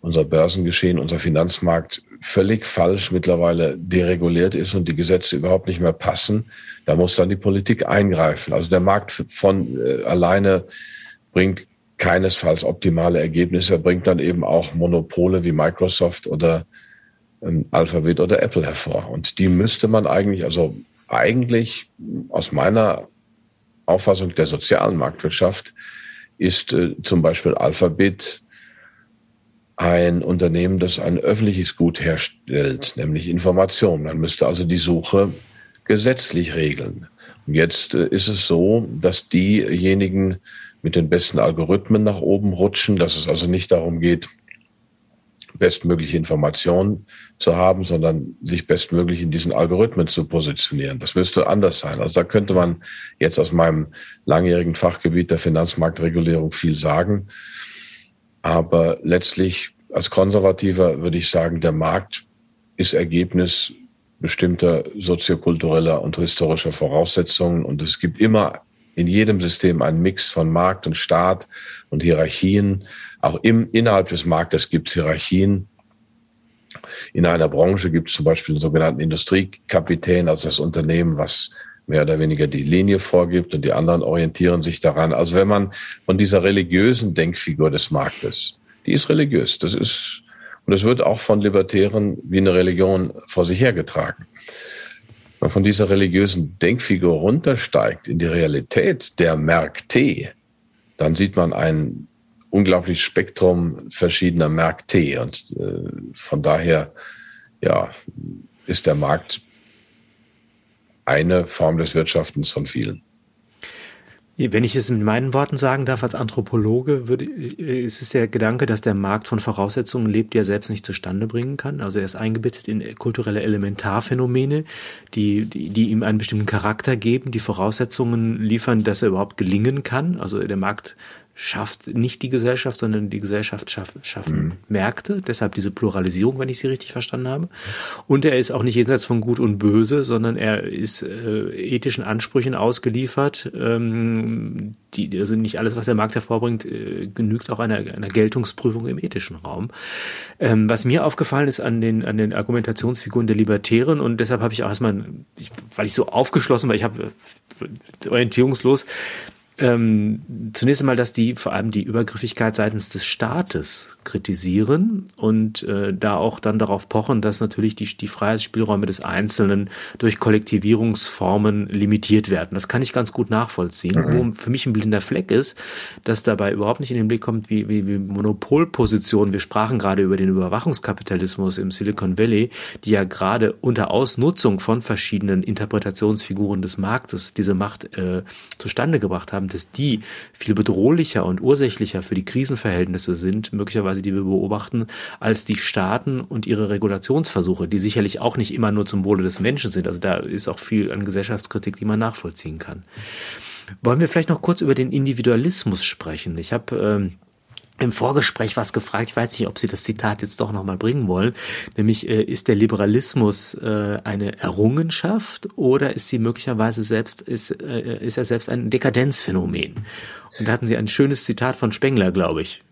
unser Börsengeschehen, unser Finanzmarkt völlig falsch mittlerweile dereguliert ist und die Gesetze überhaupt nicht mehr passen, da muss dann die Politik eingreifen. Also der Markt von äh, alleine bringt keinesfalls optimale Ergebnisse. Er bringt dann eben auch Monopole wie Microsoft oder ähm, Alphabet oder Apple hervor. Und die müsste man eigentlich, also eigentlich aus meiner Auffassung der sozialen Marktwirtschaft ist äh, zum Beispiel Alphabet ein Unternehmen, das ein öffentliches Gut herstellt, nämlich Informationen. Man müsste also die Suche gesetzlich regeln. Und jetzt äh, ist es so, dass diejenigen mit den besten Algorithmen nach oben rutschen, dass es also nicht darum geht, bestmögliche Informationen zu haben, sondern sich bestmöglich in diesen Algorithmen zu positionieren. Das müsste anders sein. Also da könnte man jetzt aus meinem langjährigen Fachgebiet der Finanzmarktregulierung viel sagen. Aber letztlich als Konservativer würde ich sagen, der Markt ist Ergebnis bestimmter soziokultureller und historischer Voraussetzungen. Und es gibt immer in jedem System einen Mix von Markt und Staat und Hierarchien. Auch im, innerhalb des Marktes gibt es Hierarchien. In einer Branche gibt es zum Beispiel den sogenannten Industriekapitän, also das Unternehmen, was mehr oder weniger die Linie vorgibt und die anderen orientieren sich daran. Also wenn man von dieser religiösen Denkfigur des Marktes, die ist religiös, das ist, und es wird auch von Libertären wie eine Religion vor sich hergetragen. Wenn man von dieser religiösen Denkfigur runtersteigt in die Realität der Märkte, dann sieht man ein unglaubliches Spektrum verschiedener Märkte und äh, von daher, ja, ist der Markt eine Form des Wirtschaftens von vielen. Wenn ich es in meinen Worten sagen darf, als Anthropologe, würde, ist es der Gedanke, dass der Markt von Voraussetzungen lebt, die er selbst nicht zustande bringen kann. Also er ist eingebettet in kulturelle Elementarphänomene, die, die, die ihm einen bestimmten Charakter geben, die Voraussetzungen liefern, dass er überhaupt gelingen kann. Also der Markt schafft nicht die Gesellschaft, sondern die Gesellschaft schaff, schaffen mhm. Märkte. Deshalb diese Pluralisierung, wenn ich sie richtig verstanden habe. Und er ist auch nicht jenseits von Gut und Böse, sondern er ist äh, ethischen Ansprüchen ausgeliefert. Ähm, die, also nicht alles, was der Markt hervorbringt, äh, genügt auch einer, einer Geltungsprüfung im ethischen Raum. Ähm, was mir aufgefallen ist an den, an den Argumentationsfiguren der Libertären und deshalb habe ich auch erstmal, ich, weil ich so aufgeschlossen war, ich habe äh, orientierungslos ähm, zunächst einmal, dass die vor allem die Übergriffigkeit seitens des Staates kritisieren und äh, da auch dann darauf pochen, dass natürlich die, die Freiheitsspielräume des Einzelnen durch Kollektivierungsformen limitiert werden. Das kann ich ganz gut nachvollziehen. Mhm. Wo für mich ein blinder Fleck ist, dass dabei überhaupt nicht in den Blick kommt, wie, wie, wie Monopolpositionen. Wir sprachen gerade über den Überwachungskapitalismus im Silicon Valley, die ja gerade unter Ausnutzung von verschiedenen Interpretationsfiguren des Marktes diese Macht äh, zustande gebracht haben dass die viel bedrohlicher und ursächlicher für die Krisenverhältnisse sind, möglicherweise die wir beobachten, als die Staaten und ihre Regulationsversuche, die sicherlich auch nicht immer nur zum Wohle des Menschen sind. Also da ist auch viel an Gesellschaftskritik, die man nachvollziehen kann. Wollen wir vielleicht noch kurz über den Individualismus sprechen? Ich habe ähm, im Vorgespräch was gefragt, ich weiß nicht, ob Sie das Zitat jetzt doch nochmal bringen wollen, nämlich äh, ist der Liberalismus äh, eine Errungenschaft oder ist sie möglicherweise selbst, ist, äh, ist er selbst ein Dekadenzphänomen? Und da hatten Sie ein schönes Zitat von Spengler, glaube ich.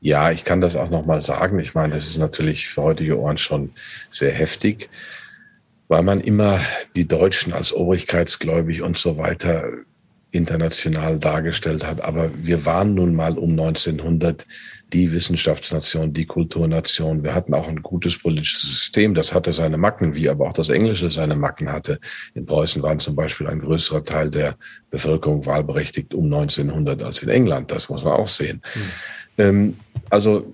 Ja, ich kann das auch nochmal sagen. Ich meine, das ist natürlich für heutige Ohren schon sehr heftig, weil man immer die Deutschen als obrigkeitsgläubig und so weiter international dargestellt hat. Aber wir waren nun mal um 1900 die Wissenschaftsnation, die Kulturnation. Wir hatten auch ein gutes politisches System. Das hatte seine Macken, wie aber auch das Englische seine Macken hatte. In Preußen waren zum Beispiel ein größerer Teil der Bevölkerung wahlberechtigt um 1900 als in England. Das muss man auch sehen. Mhm. also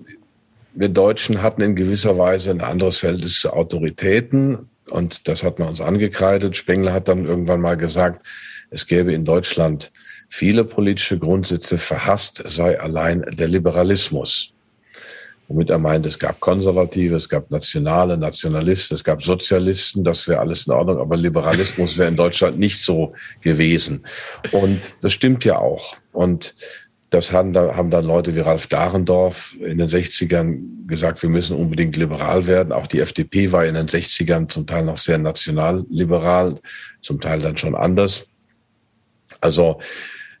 wir Deutschen hatten in gewisser Weise ein anderes Verhältnis zu Autoritäten. Und das hat man uns angekreidet. Spengler hat dann irgendwann mal gesagt, es gäbe in Deutschland viele politische Grundsätze, verhasst sei allein der Liberalismus. Womit er meint, es gab Konservative, es gab Nationale, Nationalisten, es gab Sozialisten, das wäre alles in Ordnung, aber Liberalismus wäre in Deutschland nicht so gewesen. Und das stimmt ja auch. Und das haben, da, haben dann Leute wie Ralf Dahrendorf in den 60ern gesagt, wir müssen unbedingt liberal werden. Auch die FDP war in den 60ern zum Teil noch sehr nationalliberal, zum Teil dann schon anders. Also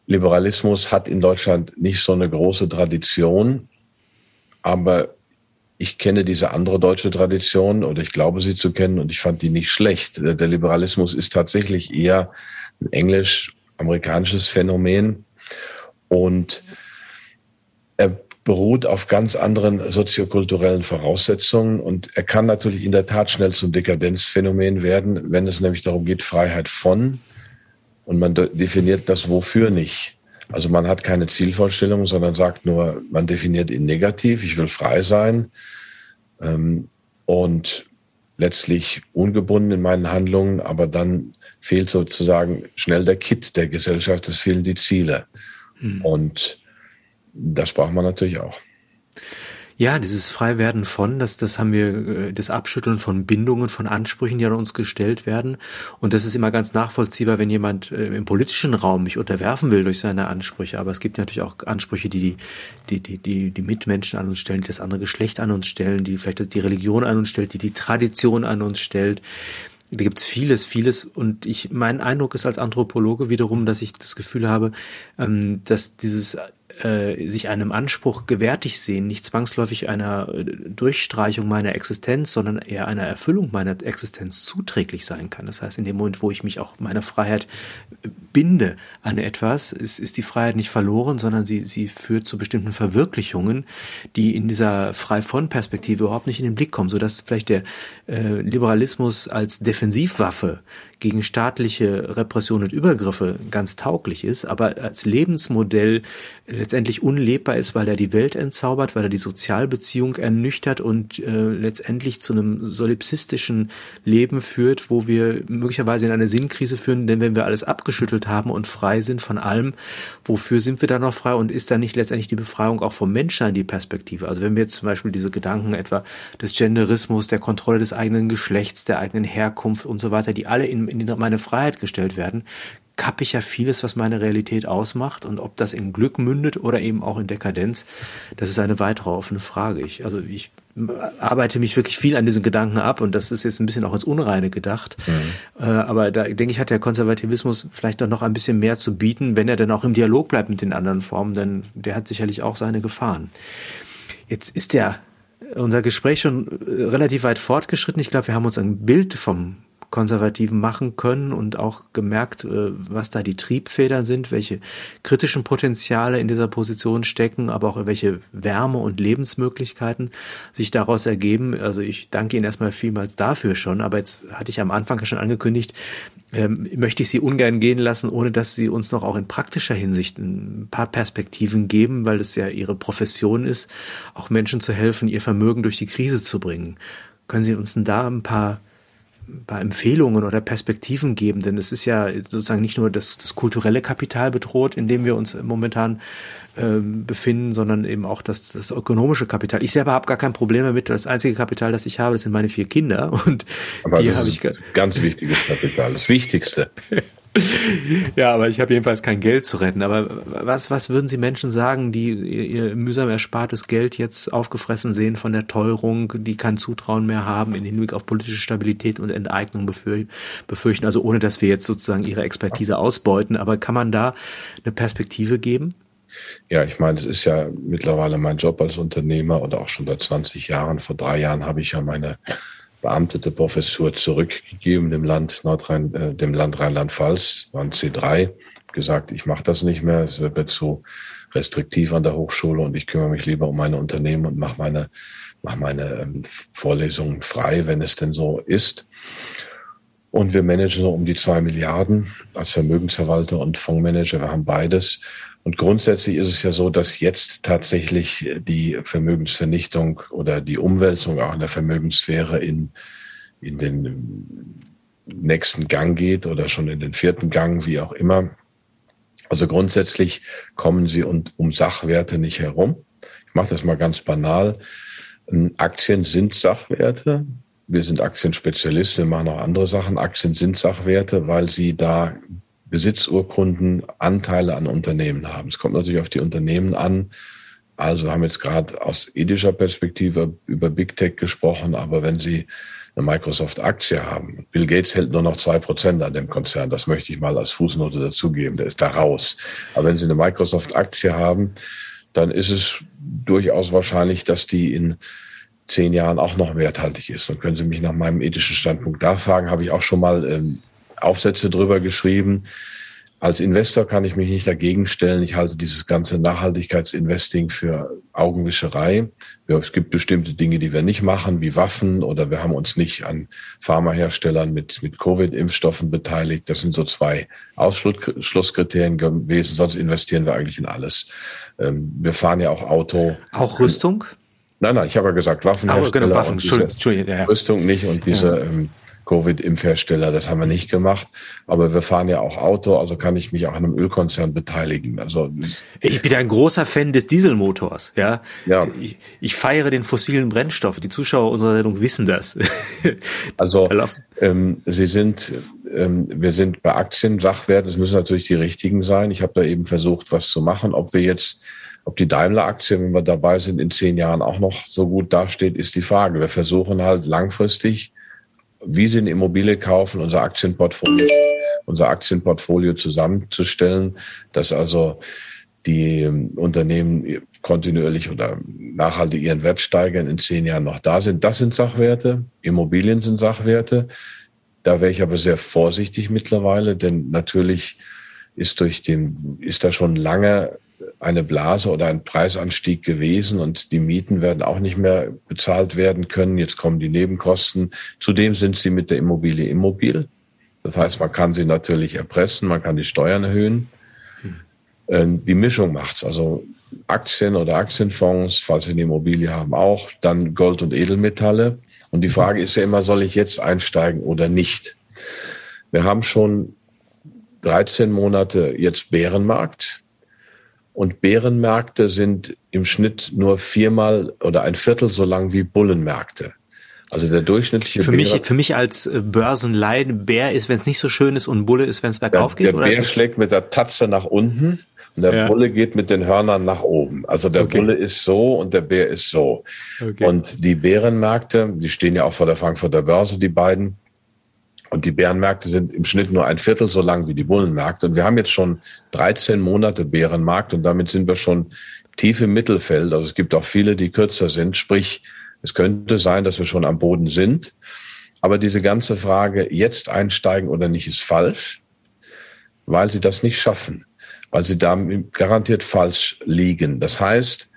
Liberalismus hat in Deutschland nicht so eine große Tradition, aber ich kenne diese andere deutsche Tradition oder ich glaube sie zu kennen und ich fand die nicht schlecht. Der Liberalismus ist tatsächlich eher ein englisch-amerikanisches Phänomen und er beruht auf ganz anderen soziokulturellen Voraussetzungen und er kann natürlich in der Tat schnell zum Dekadenzphänomen werden, wenn es nämlich darum geht, Freiheit von und man definiert das wofür nicht. Also man hat keine Zielvorstellung, sondern sagt nur, man definiert ihn negativ, ich will frei sein ähm, und letztlich ungebunden in meinen Handlungen, aber dann fehlt sozusagen schnell der Kit der Gesellschaft, es fehlen die Ziele. Mhm. Und das braucht man natürlich auch. Ja, dieses Freiwerden von, das, das haben wir, äh, das Abschütteln von Bindungen, von Ansprüchen, die an uns gestellt werden. Und das ist immer ganz nachvollziehbar, wenn jemand äh, im politischen Raum mich unterwerfen will durch seine Ansprüche. Aber es gibt natürlich auch Ansprüche, die die, die, die, die Mitmenschen an uns stellen, die das andere Geschlecht an uns stellen, die vielleicht die Religion an uns stellt, die die Tradition an uns stellt. Da gibt's vieles, vieles. Und ich, mein Eindruck ist als Anthropologe wiederum, dass ich das Gefühl habe, ähm, dass dieses äh, sich einem Anspruch gewärtig sehen, nicht zwangsläufig einer äh, Durchstreichung meiner Existenz, sondern eher einer Erfüllung meiner Existenz zuträglich sein kann. Das heißt, in dem Moment, wo ich mich auch meiner Freiheit binde an etwas, ist, ist die Freiheit nicht verloren, sondern sie, sie führt zu bestimmten Verwirklichungen, die in dieser frei von Perspektive überhaupt nicht in den Blick kommen, sodass vielleicht der äh, Liberalismus als Defensivwaffe gegen staatliche Repression und Übergriffe ganz tauglich ist, aber als Lebensmodell letztendlich unlebbar ist, weil er die Welt entzaubert, weil er die Sozialbeziehung ernüchtert und äh, letztendlich zu einem solipsistischen Leben führt, wo wir möglicherweise in eine Sinnkrise führen, denn wenn wir alles abgeschüttelt haben und frei sind von allem, wofür sind wir dann noch frei und ist da nicht letztendlich die Befreiung auch vom Menschsein die Perspektive? Also wenn wir jetzt zum Beispiel diese Gedanken etwa des Genderismus, der Kontrolle des eigenen Geschlechts, der eigenen Herkunft und so weiter, die alle in in meine Freiheit gestellt werden, kappe ich ja vieles, was meine Realität ausmacht. Und ob das in Glück mündet oder eben auch in Dekadenz, das ist eine weitere offene Frage. Ich, also ich arbeite mich wirklich viel an diesen Gedanken ab und das ist jetzt ein bisschen auch ins Unreine gedacht. Mhm. Äh, aber da denke ich, hat der Konservativismus vielleicht doch noch ein bisschen mehr zu bieten, wenn er dann auch im Dialog bleibt mit den anderen Formen, denn der hat sicherlich auch seine Gefahren. Jetzt ist der unser Gespräch schon relativ weit fortgeschritten. Ich glaube, wir haben uns ein Bild vom Konservativen machen können und auch gemerkt, äh, was da die Triebfedern sind, welche kritischen Potenziale in dieser Position stecken, aber auch welche Wärme und Lebensmöglichkeiten sich daraus ergeben. Also ich danke Ihnen erstmal vielmals dafür schon, aber jetzt hatte ich am Anfang schon angekündigt, ähm, möchte ich Sie ungern gehen lassen, ohne dass Sie uns noch auch in praktischer Hinsicht ein paar Perspektiven geben, weil es ja Ihre Profession ist, auch Menschen zu helfen, ihr Vermögen durch die Krise zu bringen. Können Sie uns denn da ein paar paar Empfehlungen oder Perspektiven geben, denn es ist ja sozusagen nicht nur das, das kulturelle Kapital bedroht, in dem wir uns momentan äh, befinden, sondern eben auch das, das ökonomische Kapital. Ich selber habe gar kein Problem damit. Das einzige Kapital, das ich habe, das sind meine vier Kinder und Aber die habe ich ganz wichtiges Kapital, das Wichtigste. ja, aber ich habe jedenfalls kein Geld zu retten. Aber was, was würden Sie Menschen sagen, die ihr mühsam erspartes Geld jetzt aufgefressen sehen von der Teuerung, die kein Zutrauen mehr haben in Hinblick auf politische Stabilität und Enteignung befürchten? Also ohne, dass wir jetzt sozusagen ihre Expertise ausbeuten. Aber kann man da eine Perspektive geben? Ja, ich meine, es ist ja mittlerweile mein Job als Unternehmer oder auch schon seit 20 Jahren. Vor drei Jahren habe ich ja meine beamtete Professur zurückgegeben dem Land Nordrhein, äh, dem Land Rheinland-Pfalz, waren C3, gesagt, ich mache das nicht mehr, es wird mir zu restriktiv an der Hochschule und ich kümmere mich lieber um meine Unternehmen und mache meine, mach meine ähm, Vorlesungen frei, wenn es denn so ist. Und wir managen so um die zwei Milliarden als Vermögensverwalter und Fondsmanager. Wir haben beides. Und grundsätzlich ist es ja so, dass jetzt tatsächlich die Vermögensvernichtung oder die Umwälzung auch in der Vermögenssphäre in, in den nächsten Gang geht oder schon in den vierten Gang, wie auch immer. Also grundsätzlich kommen sie und um Sachwerte nicht herum. Ich mache das mal ganz banal. Aktien sind Sachwerte. Wir sind Aktienspezialisten, wir machen auch andere Sachen. Aktien sind Sachwerte, weil sie da Besitzurkunden Anteile an Unternehmen haben. Es kommt natürlich auf die Unternehmen an. Also haben jetzt gerade aus ethischer Perspektive über Big Tech gesprochen, aber wenn Sie eine Microsoft-Aktie haben, Bill Gates hält nur noch zwei Prozent an dem Konzern, das möchte ich mal als Fußnote dazugeben, der ist da raus. Aber wenn Sie eine Microsoft-Aktie haben, dann ist es durchaus wahrscheinlich, dass die in zehn Jahren auch noch werthaltig ist. Und können Sie mich nach meinem ethischen Standpunkt da fragen, habe ich auch schon mal ähm, Aufsätze drüber geschrieben. Als Investor kann ich mich nicht dagegen stellen. Ich halte dieses ganze Nachhaltigkeitsinvesting für Augenwischerei. Es gibt bestimmte Dinge, die wir nicht machen, wie Waffen oder wir haben uns nicht an Pharmaherstellern mit, mit Covid-Impfstoffen beteiligt. Das sind so zwei Ausschlusskriterien gewesen. Sonst investieren wir eigentlich in alles. Ähm, wir fahren ja auch Auto. Auch Rüstung? Nein, nein, ich habe ja gesagt Waffenhersteller. Oh, genau, Waffen. Entschuldigung, Entschuldigung, ja, ja. Rüstung nicht und diese ja. ähm, Covid-Impfhersteller. Das haben wir nicht gemacht. Aber wir fahren ja auch Auto, also kann ich mich auch an einem Ölkonzern beteiligen. Also ich bin ein großer Fan des Dieselmotors. Ja, ja. Ich, ich feiere den fossilen Brennstoff. Die Zuschauer unserer Sendung wissen das. also ähm, Sie sind, ähm, wir sind bei Aktien Sachwerten. Es müssen natürlich die richtigen sein. Ich habe da eben versucht, was zu machen. Ob wir jetzt ob die Daimler-Aktie, wenn wir dabei sind, in zehn Jahren auch noch so gut dasteht, ist die Frage. Wir versuchen halt langfristig wie sie eine Immobilie kaufen, unser Aktienportfolio, unser Aktienportfolio zusammenzustellen, dass also die ähm, Unternehmen kontinuierlich oder nachhaltig ihren Wert steigern, in zehn Jahren noch da sind. Das sind Sachwerte. Immobilien sind Sachwerte. Da wäre ich aber sehr vorsichtig mittlerweile, denn natürlich ist durch den, ist da schon lange eine Blase oder ein Preisanstieg gewesen und die Mieten werden auch nicht mehr bezahlt werden können. Jetzt kommen die Nebenkosten. Zudem sind sie mit der Immobilie immobil. Das heißt, man kann sie natürlich erpressen, man kann die Steuern erhöhen. Hm. Die Mischung macht's. Also Aktien oder Aktienfonds, falls Sie eine Immobilie haben, auch. Dann Gold und Edelmetalle. Und die Frage ist ja immer, soll ich jetzt einsteigen oder nicht? Wir haben schon 13 Monate jetzt Bärenmarkt. Und Bärenmärkte sind im Schnitt nur viermal oder ein Viertel so lang wie Bullenmärkte. Also der durchschnittliche für mich für mich als äh, Börsenlein Bär ist, wenn es nicht so schön ist und Bulle ist, wenn es bergauf der, geht. Der Bär schlägt mit der Tatze nach unten und der ja. Bulle geht mit den Hörnern nach oben. Also der okay. Bulle ist so und der Bär ist so. Okay. Und die Bärenmärkte, die stehen ja auch vor der Frankfurter Börse, die beiden. Und die Bärenmärkte sind im Schnitt nur ein Viertel so lang wie die Bullenmärkte. Und wir haben jetzt schon 13 Monate Bärenmarkt und damit sind wir schon tief im Mittelfeld. Also es gibt auch viele, die kürzer sind. Sprich, es könnte sein, dass wir schon am Boden sind. Aber diese ganze Frage, jetzt einsteigen oder nicht, ist falsch, weil sie das nicht schaffen weil sie da garantiert falsch liegen. Das heißt,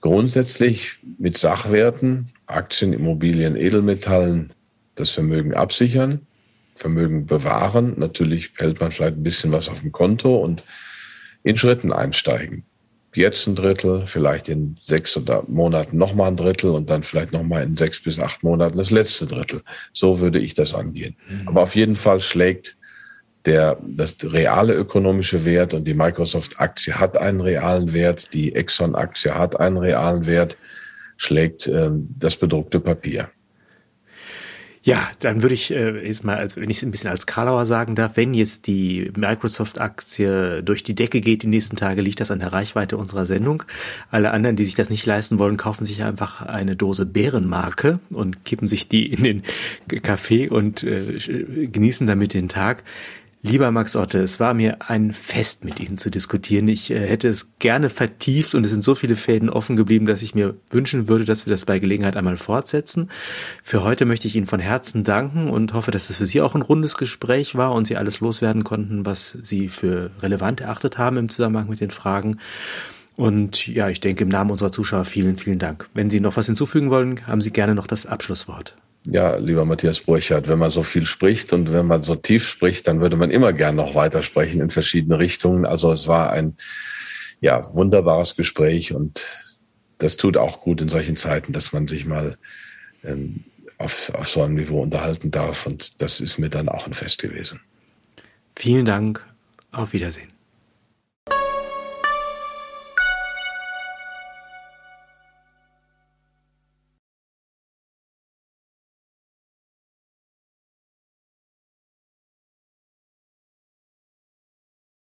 grundsätzlich mit Sachwerten, Aktien, Immobilien, Edelmetallen das Vermögen absichern, Vermögen bewahren. Natürlich hält man vielleicht ein bisschen was auf dem Konto und in Schritten einsteigen. Jetzt ein Drittel, vielleicht in sechs oder Monaten nochmal ein Drittel und dann vielleicht nochmal in sechs bis acht Monaten das letzte Drittel. So würde ich das angehen. Mhm. Aber auf jeden Fall schlägt der, das reale ökonomische Wert und die Microsoft-Aktie hat einen realen Wert, die Exxon-Aktie hat einen realen Wert, schlägt äh, das bedruckte Papier. Ja, dann würde ich äh, jetzt mal, als, wenn ich es ein bisschen als Karlauer sagen darf, wenn jetzt die Microsoft-Aktie durch die Decke geht die nächsten Tage, liegt das an der Reichweite unserer Sendung. Alle anderen, die sich das nicht leisten wollen, kaufen sich einfach eine Dose Bärenmarke und kippen sich die in den Kaffee und äh, genießen damit den Tag. Lieber Max Otte, es war mir ein Fest, mit Ihnen zu diskutieren. Ich äh, hätte es gerne vertieft und es sind so viele Fäden offen geblieben, dass ich mir wünschen würde, dass wir das bei Gelegenheit einmal fortsetzen. Für heute möchte ich Ihnen von Herzen danken und hoffe, dass es für Sie auch ein rundes Gespräch war und Sie alles loswerden konnten, was Sie für relevant erachtet haben im Zusammenhang mit den Fragen. Und ja, ich denke im Namen unserer Zuschauer vielen, vielen Dank. Wenn Sie noch was hinzufügen wollen, haben Sie gerne noch das Abschlusswort. Ja, lieber Matthias Burchardt, wenn man so viel spricht und wenn man so tief spricht, dann würde man immer gern noch weitersprechen in verschiedene Richtungen. Also es war ein ja, wunderbares Gespräch und das tut auch gut in solchen Zeiten, dass man sich mal ähm, auf, auf so einem Niveau unterhalten darf. Und das ist mir dann auch ein Fest gewesen. Vielen Dank. Auf Wiedersehen.